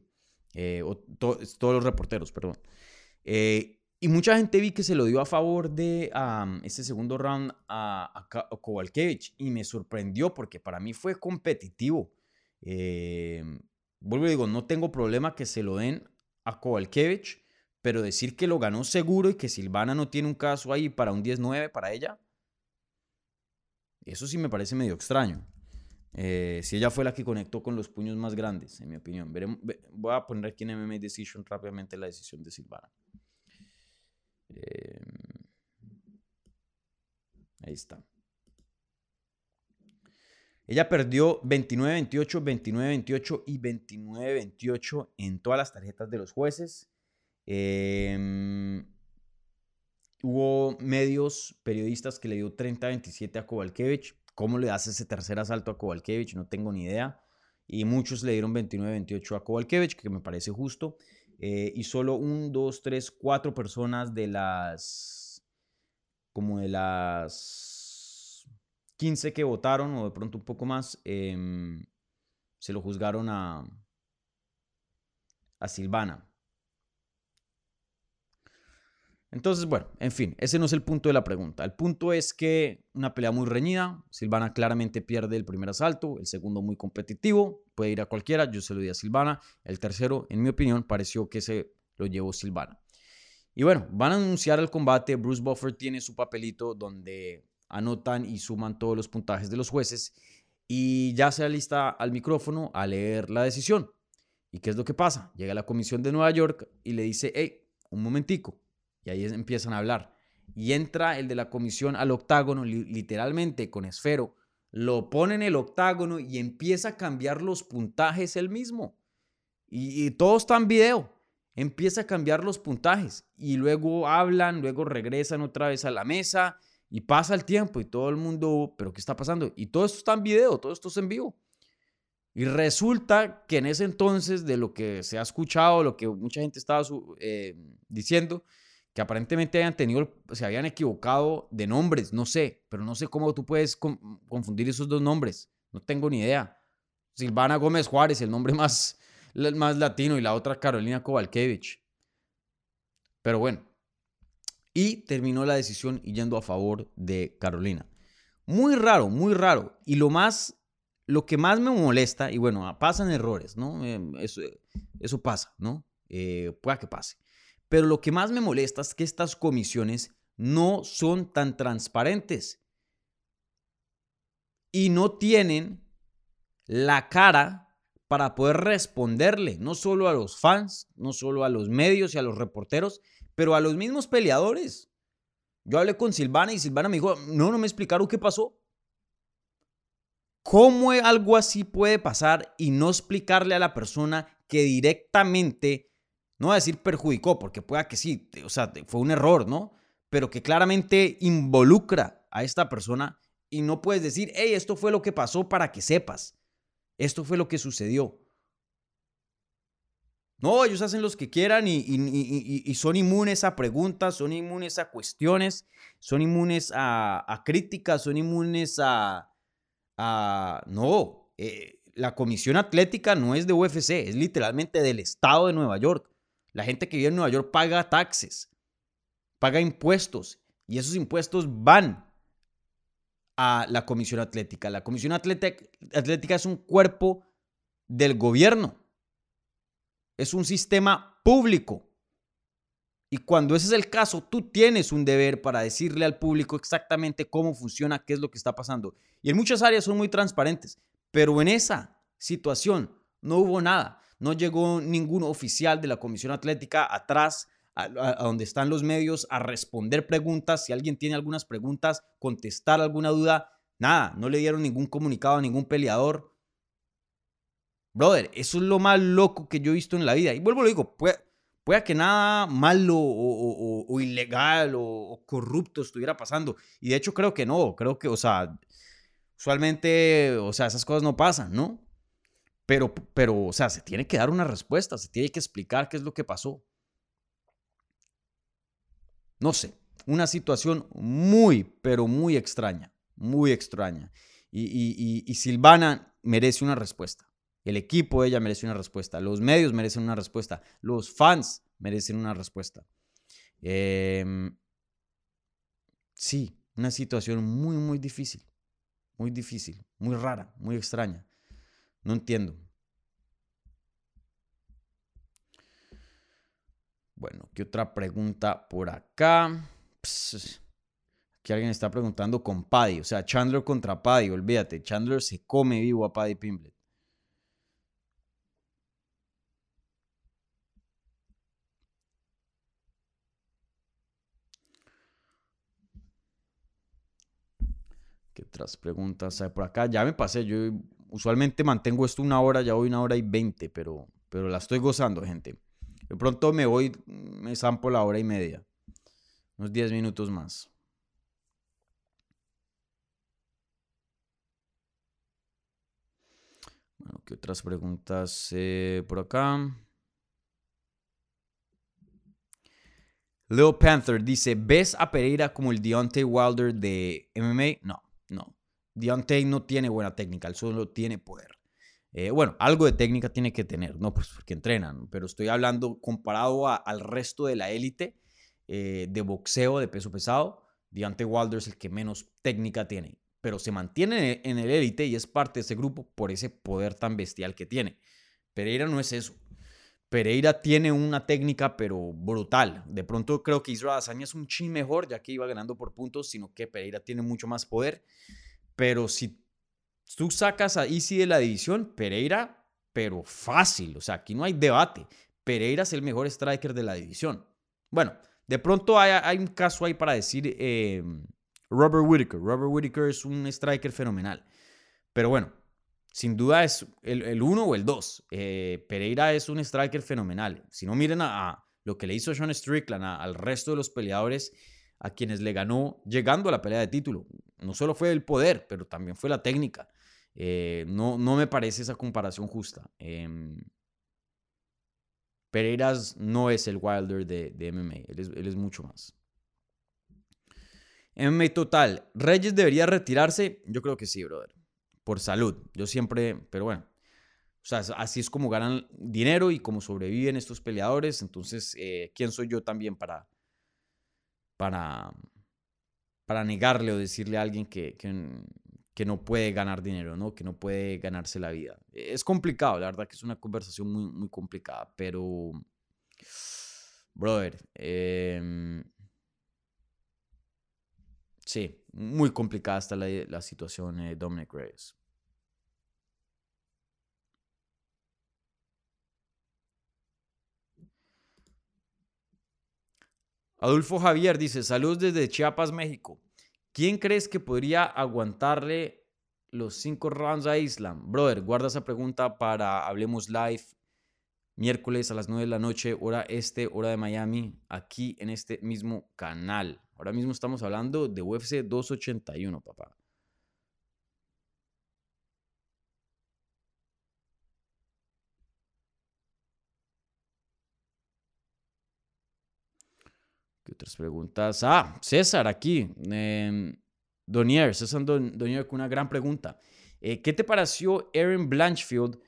Eh, o todos los reporteros, perdón. Eh, y mucha gente vi que se lo dio a favor de ese segundo round a, a, Y me sorprendió porque para mí fue competitivo. Vuelvo y digo, no tengo problema que se lo den a Kowalkiewicz, pero decir que lo ganó seguro y que Silvana no tiene un caso ahí para un 10-9 para ella, eso sí me parece medio extraño. Eh, si ella fue la que conectó con los puños más grandes, en mi opinión. voy a poner aquí en MMA Decision rápidamente la decisión de Silvana. Em, ahí está. Ella perdió 29-28, 29-28 y 29-28 en todas las tarjetas de los jueces. Em, hubo medios, periodistas que le dio 30-27 a Kovalkiewicz. ¿Cómo le das ese tercer asalto a Kovalkiewicz? No tengo ni idea. Y muchos le dieron 29-28 a Kovalkiewicz, que me parece justo. Eh, y solo un, dos, tres, cuatro personas de las, como de las 15 que votaron, o de pronto un poco más, em, se lo juzgaron a, a Silvana. Entonces, bueno, en fin, ese no es el punto de la pregunta. El punto es que una pelea muy reñida, Silvana claramente pierde el primer asalto, el segundo muy competitivo, puede ir a cualquiera, yo se lo di a Silvana, el tercero, en mi opinión, pareció que se lo llevó Silvana. Y bueno, van a anunciar el combate. Bruce Buffer tiene su papelito donde anotan y suman todos los puntajes de los jueces y ya se alista al micrófono a leer la decisión. ¿Y qué es lo que pasa? Llega la comisión de Nueva York y le dice, hey, un momentico. Y ahí empiezan a hablar. Y entra el de la comisión al octágono, literalmente con esfero, lo pone en el octágono y empieza a cambiar los puntajes él mismo. Y, y todo está en video. Empieza a cambiar los puntajes y luego hablan, luego regresan otra vez a la mesa y pasa el tiempo y todo el mundo, pero ¿qué está pasando? Y todo esto está en video, todo esto es en vivo. Y resulta que en ese entonces, de lo que se ha escuchado, lo que mucha gente estaba eh, diciendo, que aparentemente tenido, se habían equivocado de nombres, no sé, pero no sé cómo tú puedes confundir esos dos nombres, no tengo ni idea. Silvana Gómez Juárez, el nombre más, más latino, y la otra Carolina Kovalkevich. Pero bueno, y terminó la decisión yendo a favor de Carolina. Muy raro, muy raro. Y lo más, lo que más me molesta, y bueno, pasan errores, ¿no? Em, eso, eso pasa, ¿no? Eh, pueda que pase. Pero lo que más me molesta es que estas comisiones no son tan transparentes y no tienen la cara para poder responderle, no solo a los fans, no solo a los medios y a los reporteros, pero a los mismos peleadores. Yo hablé con Silvana y Silvana me dijo, no, no me explicaron qué pasó. ¿Cómo algo así puede pasar y no explicarle a la persona que directamente, no voy a decir perjudicó, porque pueda que sí, o sea, fue un error, ¿no? Pero que claramente involucra a esta persona y no puedes decir, hey, esto fue lo que pasó para que sepas. Esto fue lo que sucedió. No, ellos hacen los que quieran y, son inmunes a preguntas, son inmunes a cuestiones, son inmunes a, críticas, son inmunes a... no, eh, la comisión atlética no es de UFC, es literalmente del estado de Nueva York. La gente que vive en Nueva York paga taxes, paga impuestos y esos impuestos van a la comisión atlética. La comisión atlética es un cuerpo del gobierno es un sistema público. Y cuando ese es el caso, tú tienes un deber para decirle al público exactamente cómo funciona, qué es lo que está pasando. Y en muchas áreas son muy transparentes, pero en esa situación no hubo nada. No llegó ningún oficial de la Comisión Atlética atrás a, donde están los medios a responder preguntas. Si alguien tiene algunas preguntas, contestar alguna duda. Nada, no le dieron ningún comunicado a ningún peleador. Brother, eso es lo más loco que yo he visto en la vida. Y vuelvo lo digo, puede, que nada malo o, ilegal o, corrupto estuviera pasando. Y de hecho creo que no, creo que, o sea, usualmente, o sea, esas cosas no pasan, ¿no? Pero, pero, o sea, se tiene que dar una respuesta, se tiene que explicar qué es lo que pasó. No sé, una situación muy, pero muy extraña, muy extraña. y Silvana merece una respuesta. El equipo de ella merece una respuesta. Los medios merecen una respuesta. Los fans merecen una respuesta. Em, sí, una situación muy, muy difícil. Muy difícil, muy rara, muy extraña. No entiendo. Bueno, ¿qué otra pregunta por acá? aquí alguien está preguntando con Paddy. O sea, Chandler contra Paddy, olvídate. Chandler se come vivo a Paddy Pimblet. ¿Qué otras preguntas hay por acá? Ya me pasé, yo usualmente mantengo esto una hora, ya voy una hora y veinte, pero, pero la estoy gozando, gente. De pronto me voy, me zampo la hora y media. Unos diez minutos más. Bueno, ¿qué otras preguntas eh, por acá? Leo Panther dice, ¿ves a Pereira como el Deontay Wilder de MMA? No. Deontay no tiene buena técnica, él solo tiene poder. Eh, bueno, algo de técnica tiene que tener, no pues porque entrenan, pero estoy hablando comparado al resto de la élite eh, de boxeo de peso pesado. Deontay Wilder es el que menos técnica tiene, pero se mantiene en el élite y es parte de ese grupo por ese poder tan bestial que tiene. Pereira no es eso. Pereira tiene una técnica, pero brutal. De pronto creo que Israel Azaña es un chin mejor, ya que iba ganando por puntos, sino que Pereira tiene mucho más poder. Pero si tú sacas a Easy de la división, Pereira, pero fácil. O sea, aquí no hay debate. Pereira es el mejor striker de la división. Bueno, de pronto hay, un caso ahí para decir eh, Robert Whitaker. Robert Whitaker es un striker fenomenal. Pero bueno, sin duda es el 1 o el 2. Eh, Pereira es un striker fenomenal. Si no miren a, lo que le hizo Sean Strickland al resto de los peleadores a quienes le ganó llegando a la pelea de título. No solo fue el poder, pero también fue la técnica. Eh, no, no me parece esa comparación justa. Eh, Pereiras no es el Wilder de, MMA, él es, él es, mucho más. MMA total, ¿Reyes debería retirarse? Yo creo que sí, brother. Por salud. Yo siempre, pero bueno. O sea, así es como ganan dinero y como sobreviven estos peleadores. Entonces, eh, ¿quién soy yo también para, para, para negarle o decirle a alguien que, que, no puede ganar dinero, ¿no? que no puede ganarse la vida. Es complicado, la verdad que es una conversación muy, muy complicada, pero, brother, em, sí, muy complicada está la, la situación de Dominic Reyes. Adolfo Javier dice, saludos desde Chiapas, México. ¿Quién crees que podría aguantarle los cinco rounds a Islam? Brother, guarda esa pregunta para Hablemos Live miércoles a las 9 de la noche, hora este, hora de Miami, aquí en este mismo canal. Ahora mismo estamos hablando de UFC 281, papá. ¿Qué otras preguntas? Ah, César, aquí. Eh, Donier, César Donier con una gran pregunta. Eh, ¿Qué te pareció Aaron Blanchfield?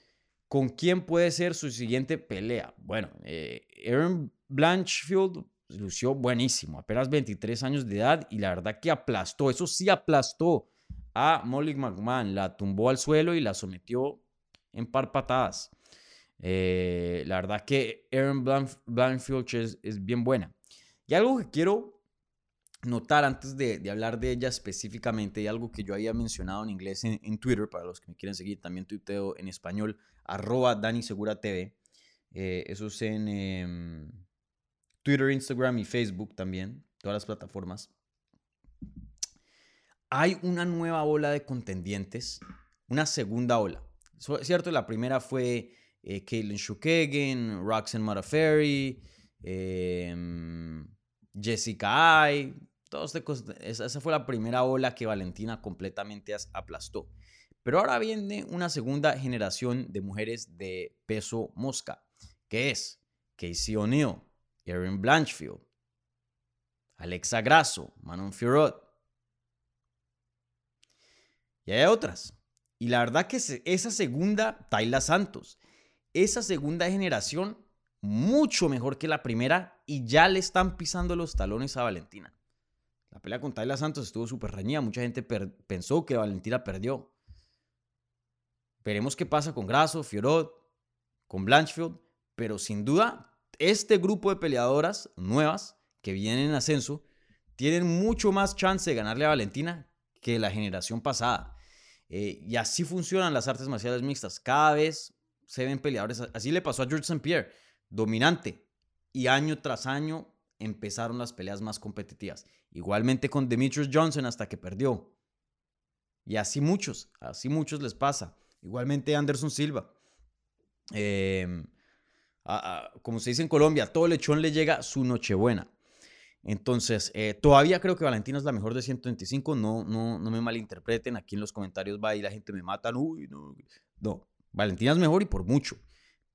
¿Con quién puede ser su siguiente pelea? Bueno, eh, Aaron Blanchfield lució buenísimo, apenas 23 años de edad y la verdad que aplastó, eso sí aplastó a Molly McMahon, la tumbó al suelo y la sometió en par patadas. Eh, la verdad que Aaron Blanchfield es, es bien buena. Y algo que quiero notar antes de, hablar de ella específicamente, y algo que yo había mencionado en inglés en, Twitter, para los que me quieren seguir, también tuiteo en español, arroba Dani Segura TV. Eh, eso es en em, Twitter, Instagram y Facebook también, todas las plataformas. Hay una nueva ola de contendientes, una segunda ola. Cierto, la primera fue eh, Caitlin Shukagan, Roxanne Modafferi, eh, Jessica Ay, esa fue la primera ola que Valentina completamente aplastó. Pero ahora viene una segunda generación de mujeres de peso mosca, que es Casey O'Neill, Erin Blanchfield, Alexa Grasso, Manon Fiorot. Y hay otras. Y la verdad que esa segunda, Tayla Santos, esa segunda generación mucho mejor que la primera y ya le están pisando los talones a Valentina. La pelea con Tayla Santos estuvo súper reñida. Mucha gente pensó que Valentina perdió. Veremos qué pasa con Grasso, Fiorot, con Blanchfield. Pero sin duda, este grupo de peleadoras nuevas que vienen en ascenso tienen mucho más chance de ganarle a Valentina que la generación pasada. Eh, y así funcionan las artes marciales mixtas. Cada vez se ven peleadores. Así le pasó a George St. Pierre dominante. Y año tras año empezaron las peleas más competitivas. Igualmente con Demetrius Johnson hasta que perdió. Y así muchos, así muchos les pasa. Igualmente Anderson Silva. Em, como se dice en Colombia, todo lechón le llega su nochebuena. Entonces, eh, todavía creo que Valentina es la mejor de 125. No, no, no me malinterpreten. Aquí en los comentarios va y la gente me mata. No. no, Valentina es mejor y por mucho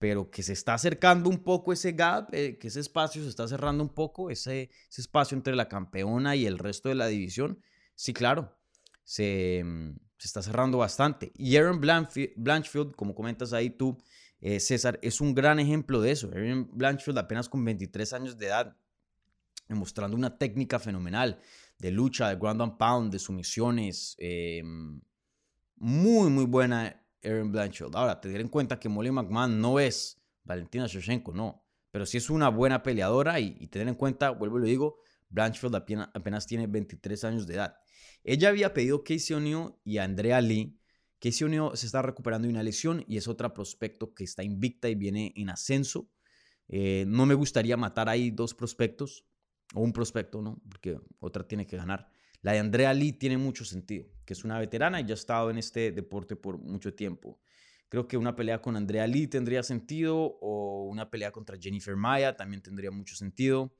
pero que se está acercando un poco ese gap, eh, que ese espacio se está cerrando un poco, ese, ese, espacio entre la campeona y el resto de la división, sí, claro, se, mm, se está cerrando bastante. Y Aaron Blanchfield, como comentas ahí tú, eh, César, es un gran ejemplo de eso. Aaron Blanchfield apenas con 23 años de edad, mostrando una técnica fenomenal de lucha, de ground and pound, de sumisiones, eh, muy, muy buena Aaron Blanchfield. Ahora, tener en cuenta que Molly McMahon no es Valentina Shevchenko no. Pero sí es una buena peleadora y, y tener en cuenta, vuelvo y lo digo, Blanchfield apenas, tiene 23 años de edad. Ella había pedido Casey O'Neill y Andrea Lee. Casey O'Neill se está recuperando de una lesión y es otra prospecto que está invicta y viene en ascenso. Eh, no me gustaría matar ahí dos prospectos, o un prospecto, ¿no? Porque otra tiene que ganar. La de Andrea Lee tiene mucho sentido, que es una veterana y ya ha estado en este deporte por mucho tiempo. Creo que una pelea con Andrea Lee tendría sentido o una pelea contra Jennifer Maya también tendría mucho sentido.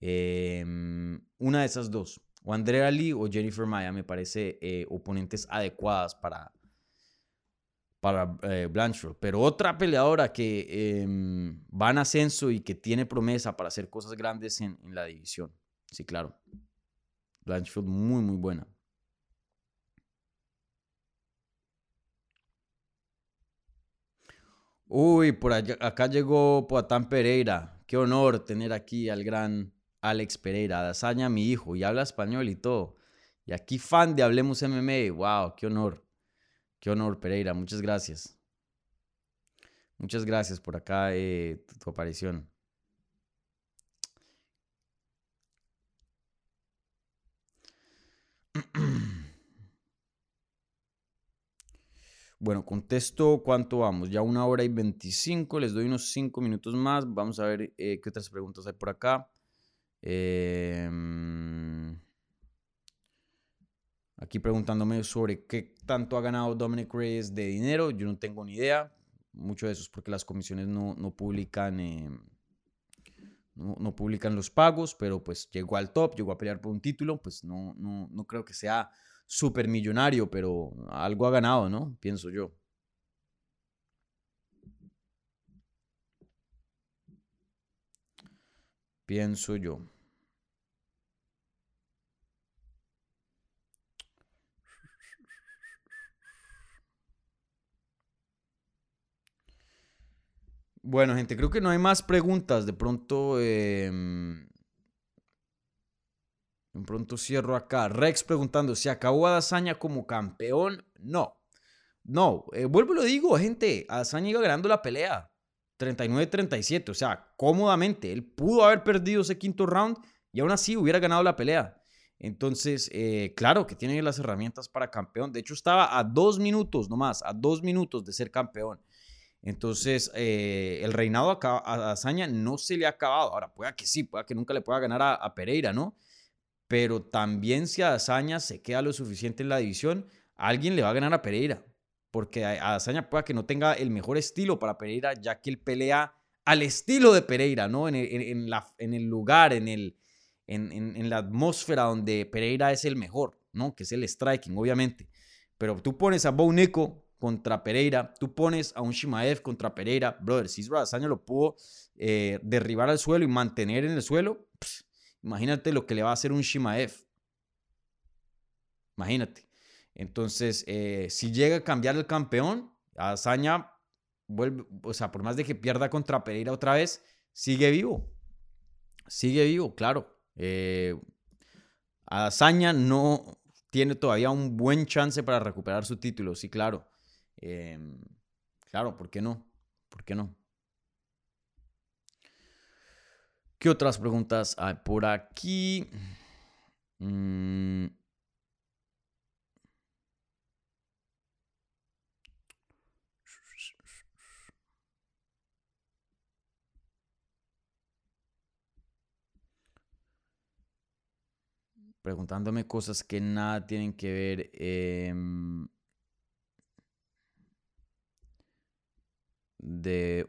Em, una de esas dos, o Andrea Lee o Jennifer Maya, me parece eh, oponentes adecuadas para, para eh, Blanchfield. Pero otra peleadora que em, va en ascenso y que tiene promesa para hacer cosas grandes en, en la división. Sí, claro. Blanchfield muy, muy buena. Uy, por allá, acá llegó Poatán Pereira. Qué honor tener aquí al gran Alex Pereira. Dazaña, mi hijo, y habla español y todo. Y aquí fan de Hablemos MMA. Wow, qué honor. Qué honor, Pereira. Muchas gracias. Muchas gracias por acá eh, tu aparición. Bueno, contesto cuánto vamos. Ya una hora y 25. Les doy unos 5 minutos más. Vamos a ver eh, qué otras preguntas hay por acá. Eh, aquí preguntándome sobre qué tanto ha ganado Dominic Reyes de dinero. Yo no tengo ni idea. Mucho de eso es porque las comisiones no, no publican. No, no, publican los pagos, pero pues llegó al top, llegó a pelear por un título, pues no, no, no creo que sea súper millonario, pero algo ha ganado, ¿no? Pienso yo. Pienso yo. Bueno, gente, creo que no hay más preguntas. De pronto, eh, pronto cierro acá. Rex preguntando, ¿se acabó Adazaña como campeón? No. No, eh, vuelvo y lo digo, gente. Adazaña iba ganando la pelea. 39-37, o sea, cómodamente. Él pudo haber perdido ese quinto round y aún así hubiera ganado la pelea. Entonces, eh, claro que tiene las herramientas para campeón. De hecho, estaba a dos minutos nomás, a dos minutos de ser campeón. Entonces, eh, el reinado a Azaña no se le ha acabado. Ahora, pueda que sí, pueda que nunca le pueda ganar a, a Pereira, ¿no? Pero también si Azaña se queda lo suficiente en la división, alguien le va a ganar a Pereira porque Azaña pueda que no tenga el mejor estilo para Pereira, ya que él pelea al estilo de Pereira, ¿no? En el, la, en el lugar, en, el, en, la atmósfera donde Pereira es el mejor, ¿no? Que es el striking, obviamente. Pero tú pones a Bo contra Pereira, tú pones a un Shimaev contra Pereira, brother, si Azaña lo pudo eh, derribar al suelo y mantener en el suelo, imagínate lo que le va a hacer un Shimaev. Imagínate. Entonces, eh, si llega a cambiar el campeón, Azaña vuelve, o sea, por más de que pierda contra Pereira otra vez, sigue vivo. Sigue vivo, claro. Eh, Azaña no tiene todavía un buen chance para recuperar su título, sí, claro. Em, claro, ¿por qué no? ¿Por qué no? ¿Qué otras preguntas hay por aquí? Mm, preguntándome cosas que nada tienen que ver. Em, de...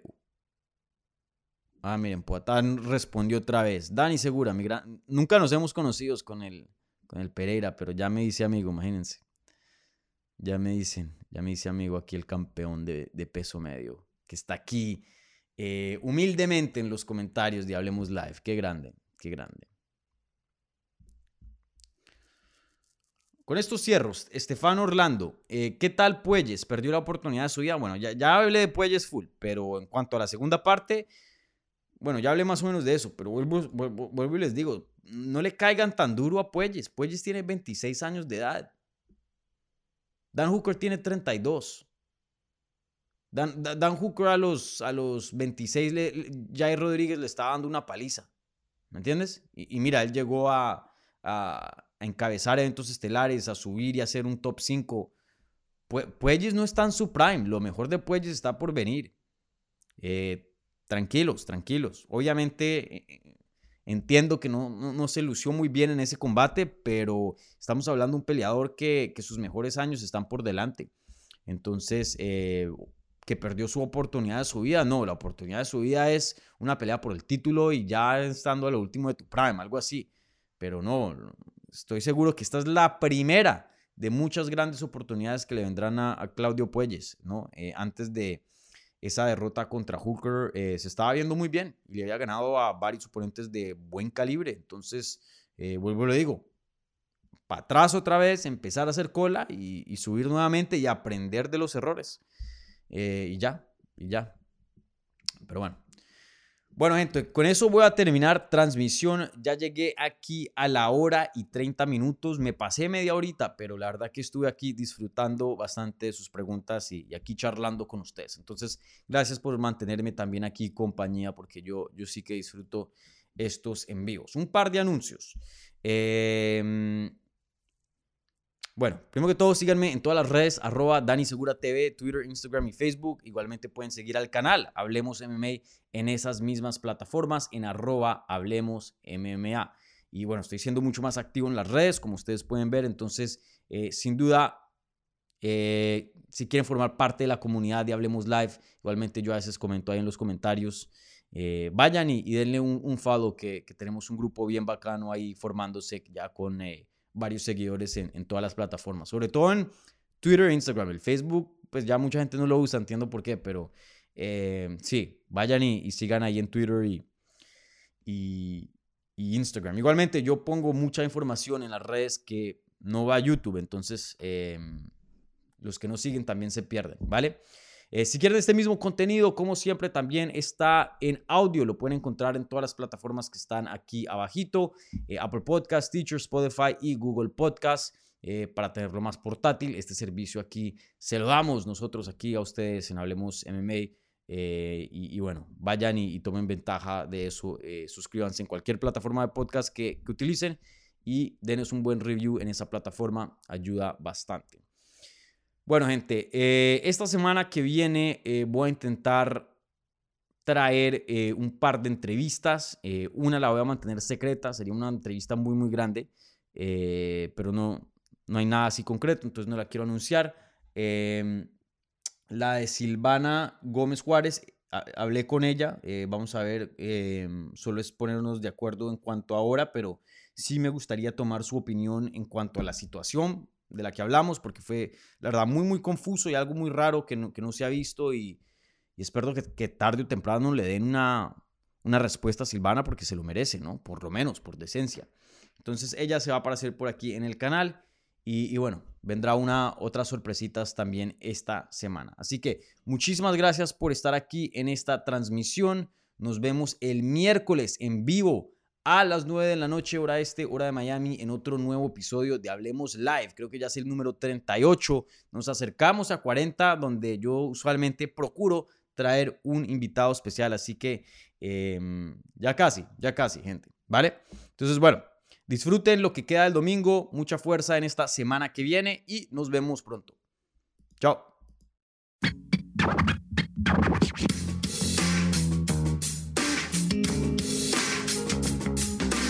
Ah, miren, Poatán respondió otra vez. Dani Segura, mi gran... nunca nos hemos conocido con el, con el Pereira, pero ya me dice amigo, imagínense. Ya me dicen, ya me dice amigo aquí el campeón de, peso medio, que está aquí eh, humildemente en los comentarios de Hablemos Live. Qué grande, qué grande. Con estos cierros, Estefano Orlando, eh, ¿qué tal Puelles? ¿Perdió la oportunidad de su vida? Bueno, ya, ya hablé de Puelles full, pero en cuanto a la segunda parte, bueno, ya hablé más o menos de eso, pero vuelvo, vuelvo, y les digo, no le caigan tan duro a Puelles. Puelles tiene 26 años de edad. Dan Hooker tiene 32. Dan, Dan Hooker a los, a los 26, le, Jair Rodríguez le estaba dando una paliza. ¿Me entiendes? Y, mira, él llegó a, a, encabezar eventos estelares, a subir y a hacer un top 5. Puelles no está en su prime. Lo mejor de Puelles está por venir. Eh, tranquilos, tranquilos. Obviamente eh, eh, entiendo que no, no, se lució muy bien en ese combate, pero estamos hablando de un peleador que, que sus mejores años están por delante. Entonces, que perdió su oportunidad de su vida. No, la oportunidad de su vida es una pelea por el título y ya estando a lo último de tu prime, algo así. Pero no, estoy seguro que esta es la primera de muchas grandes oportunidades que le vendrán a, Claudio Puelles, ¿no? Eh, antes de esa derrota contra Hooker, eh, se estaba viendo muy bien y le había ganado a varios oponentes de buen calibre. Entonces, eh, vuelvo y lo digo, para atrás otra vez, empezar a hacer cola y, subir nuevamente y aprender de los errores. Eh, y ya, y ya. Pero bueno. Bueno, gente, con eso voy a terminar transmisión. Ya llegué aquí a la hora y 30 minutos. Me pasé media horita, pero la verdad que estuve aquí disfrutando bastante de sus preguntas y, aquí charlando con ustedes. Entonces, gracias por mantenerme también aquí compañía, porque yo, yo sí que disfruto estos envíos. Un par de anuncios. Eh, bueno, primero que todo, síganme en todas las redes, arroba Dani Segura TV, Twitter, Instagram y Facebook. Igualmente pueden seguir al canal Hablemos MMA en esas mismas plataformas, en arroba Hablemos MMA. Y bueno, estoy siendo mucho más activo en las redes, como ustedes pueden ver. Entonces, eh, sin duda, eh, si quieren formar parte de la comunidad de Hablemos Live, igualmente yo a veces comento ahí en los comentarios. Eh, vayan y, denle un, follow, que, que, tenemos un grupo bien bacano ahí formándose ya con varios seguidores en, todas las plataformas, sobre todo en Twitter e Instagram. El Facebook, pues ya mucha gente no lo usa, entiendo por qué, pero eh, sí, vayan y, sigan ahí en Twitter y, y, Instagram. Igualmente, yo pongo mucha información en las redes que no va a YouTube, entonces em, los que no siguen también se pierden, ¿vale? Eh, si quieren este mismo contenido, como siempre, también está en audio. Lo pueden encontrar en todas las plataformas que están aquí abajito. Eh, Apple Podcast, Teacher, Spotify y Google Podcast. Eh, para tenerlo más portátil, este servicio aquí se lo damos nosotros aquí a ustedes en Hablemos MMA. y, bueno, vayan y, tomen ventaja de eso. suscríbanse en cualquier plataforma de podcast que utilicen y denos un buen review en esa plataforma. Ayuda bastante. Bueno, gente, eh, esta semana que viene eh, voy a intentar traer eh, un par de entrevistas. una la voy a mantener secreta, sería una entrevista muy, muy grande, pero no, no hay nada así concreto, entonces no la quiero anunciar. Em, la de Silvana Gómez Juárez, hablé con ella, vamos a ver, em, solo es ponernos de acuerdo en cuanto a hora, pero sí me gustaría tomar su opinión en cuanto a la situación de la que hablamos, porque fue, la verdad, muy, muy confuso y algo muy raro que no, que no se ha visto y, espero que, tarde o temprano le den una, una respuesta a Silvana porque se lo merece, ¿no? Por lo menos, por decencia. Entonces ella se va a aparecer por aquí en el canal y, bueno, vendrá una otras sorpresitas también esta semana. Así que muchísimas gracias por estar aquí en esta transmisión. Nos vemos el miércoles en vivo a las 9 de la noche, hora este, hora de Miami, en otro nuevo episodio de Hablemos Live. Creo que ya es el número 38. Nos acercamos a 40, donde yo usualmente procuro traer un invitado especial. Así que em, ya casi, ya casi, gente. ¿Vale? Entonces, bueno, disfruten lo que queda del domingo. Mucha fuerza en esta semana que viene y nos vemos pronto. Chao.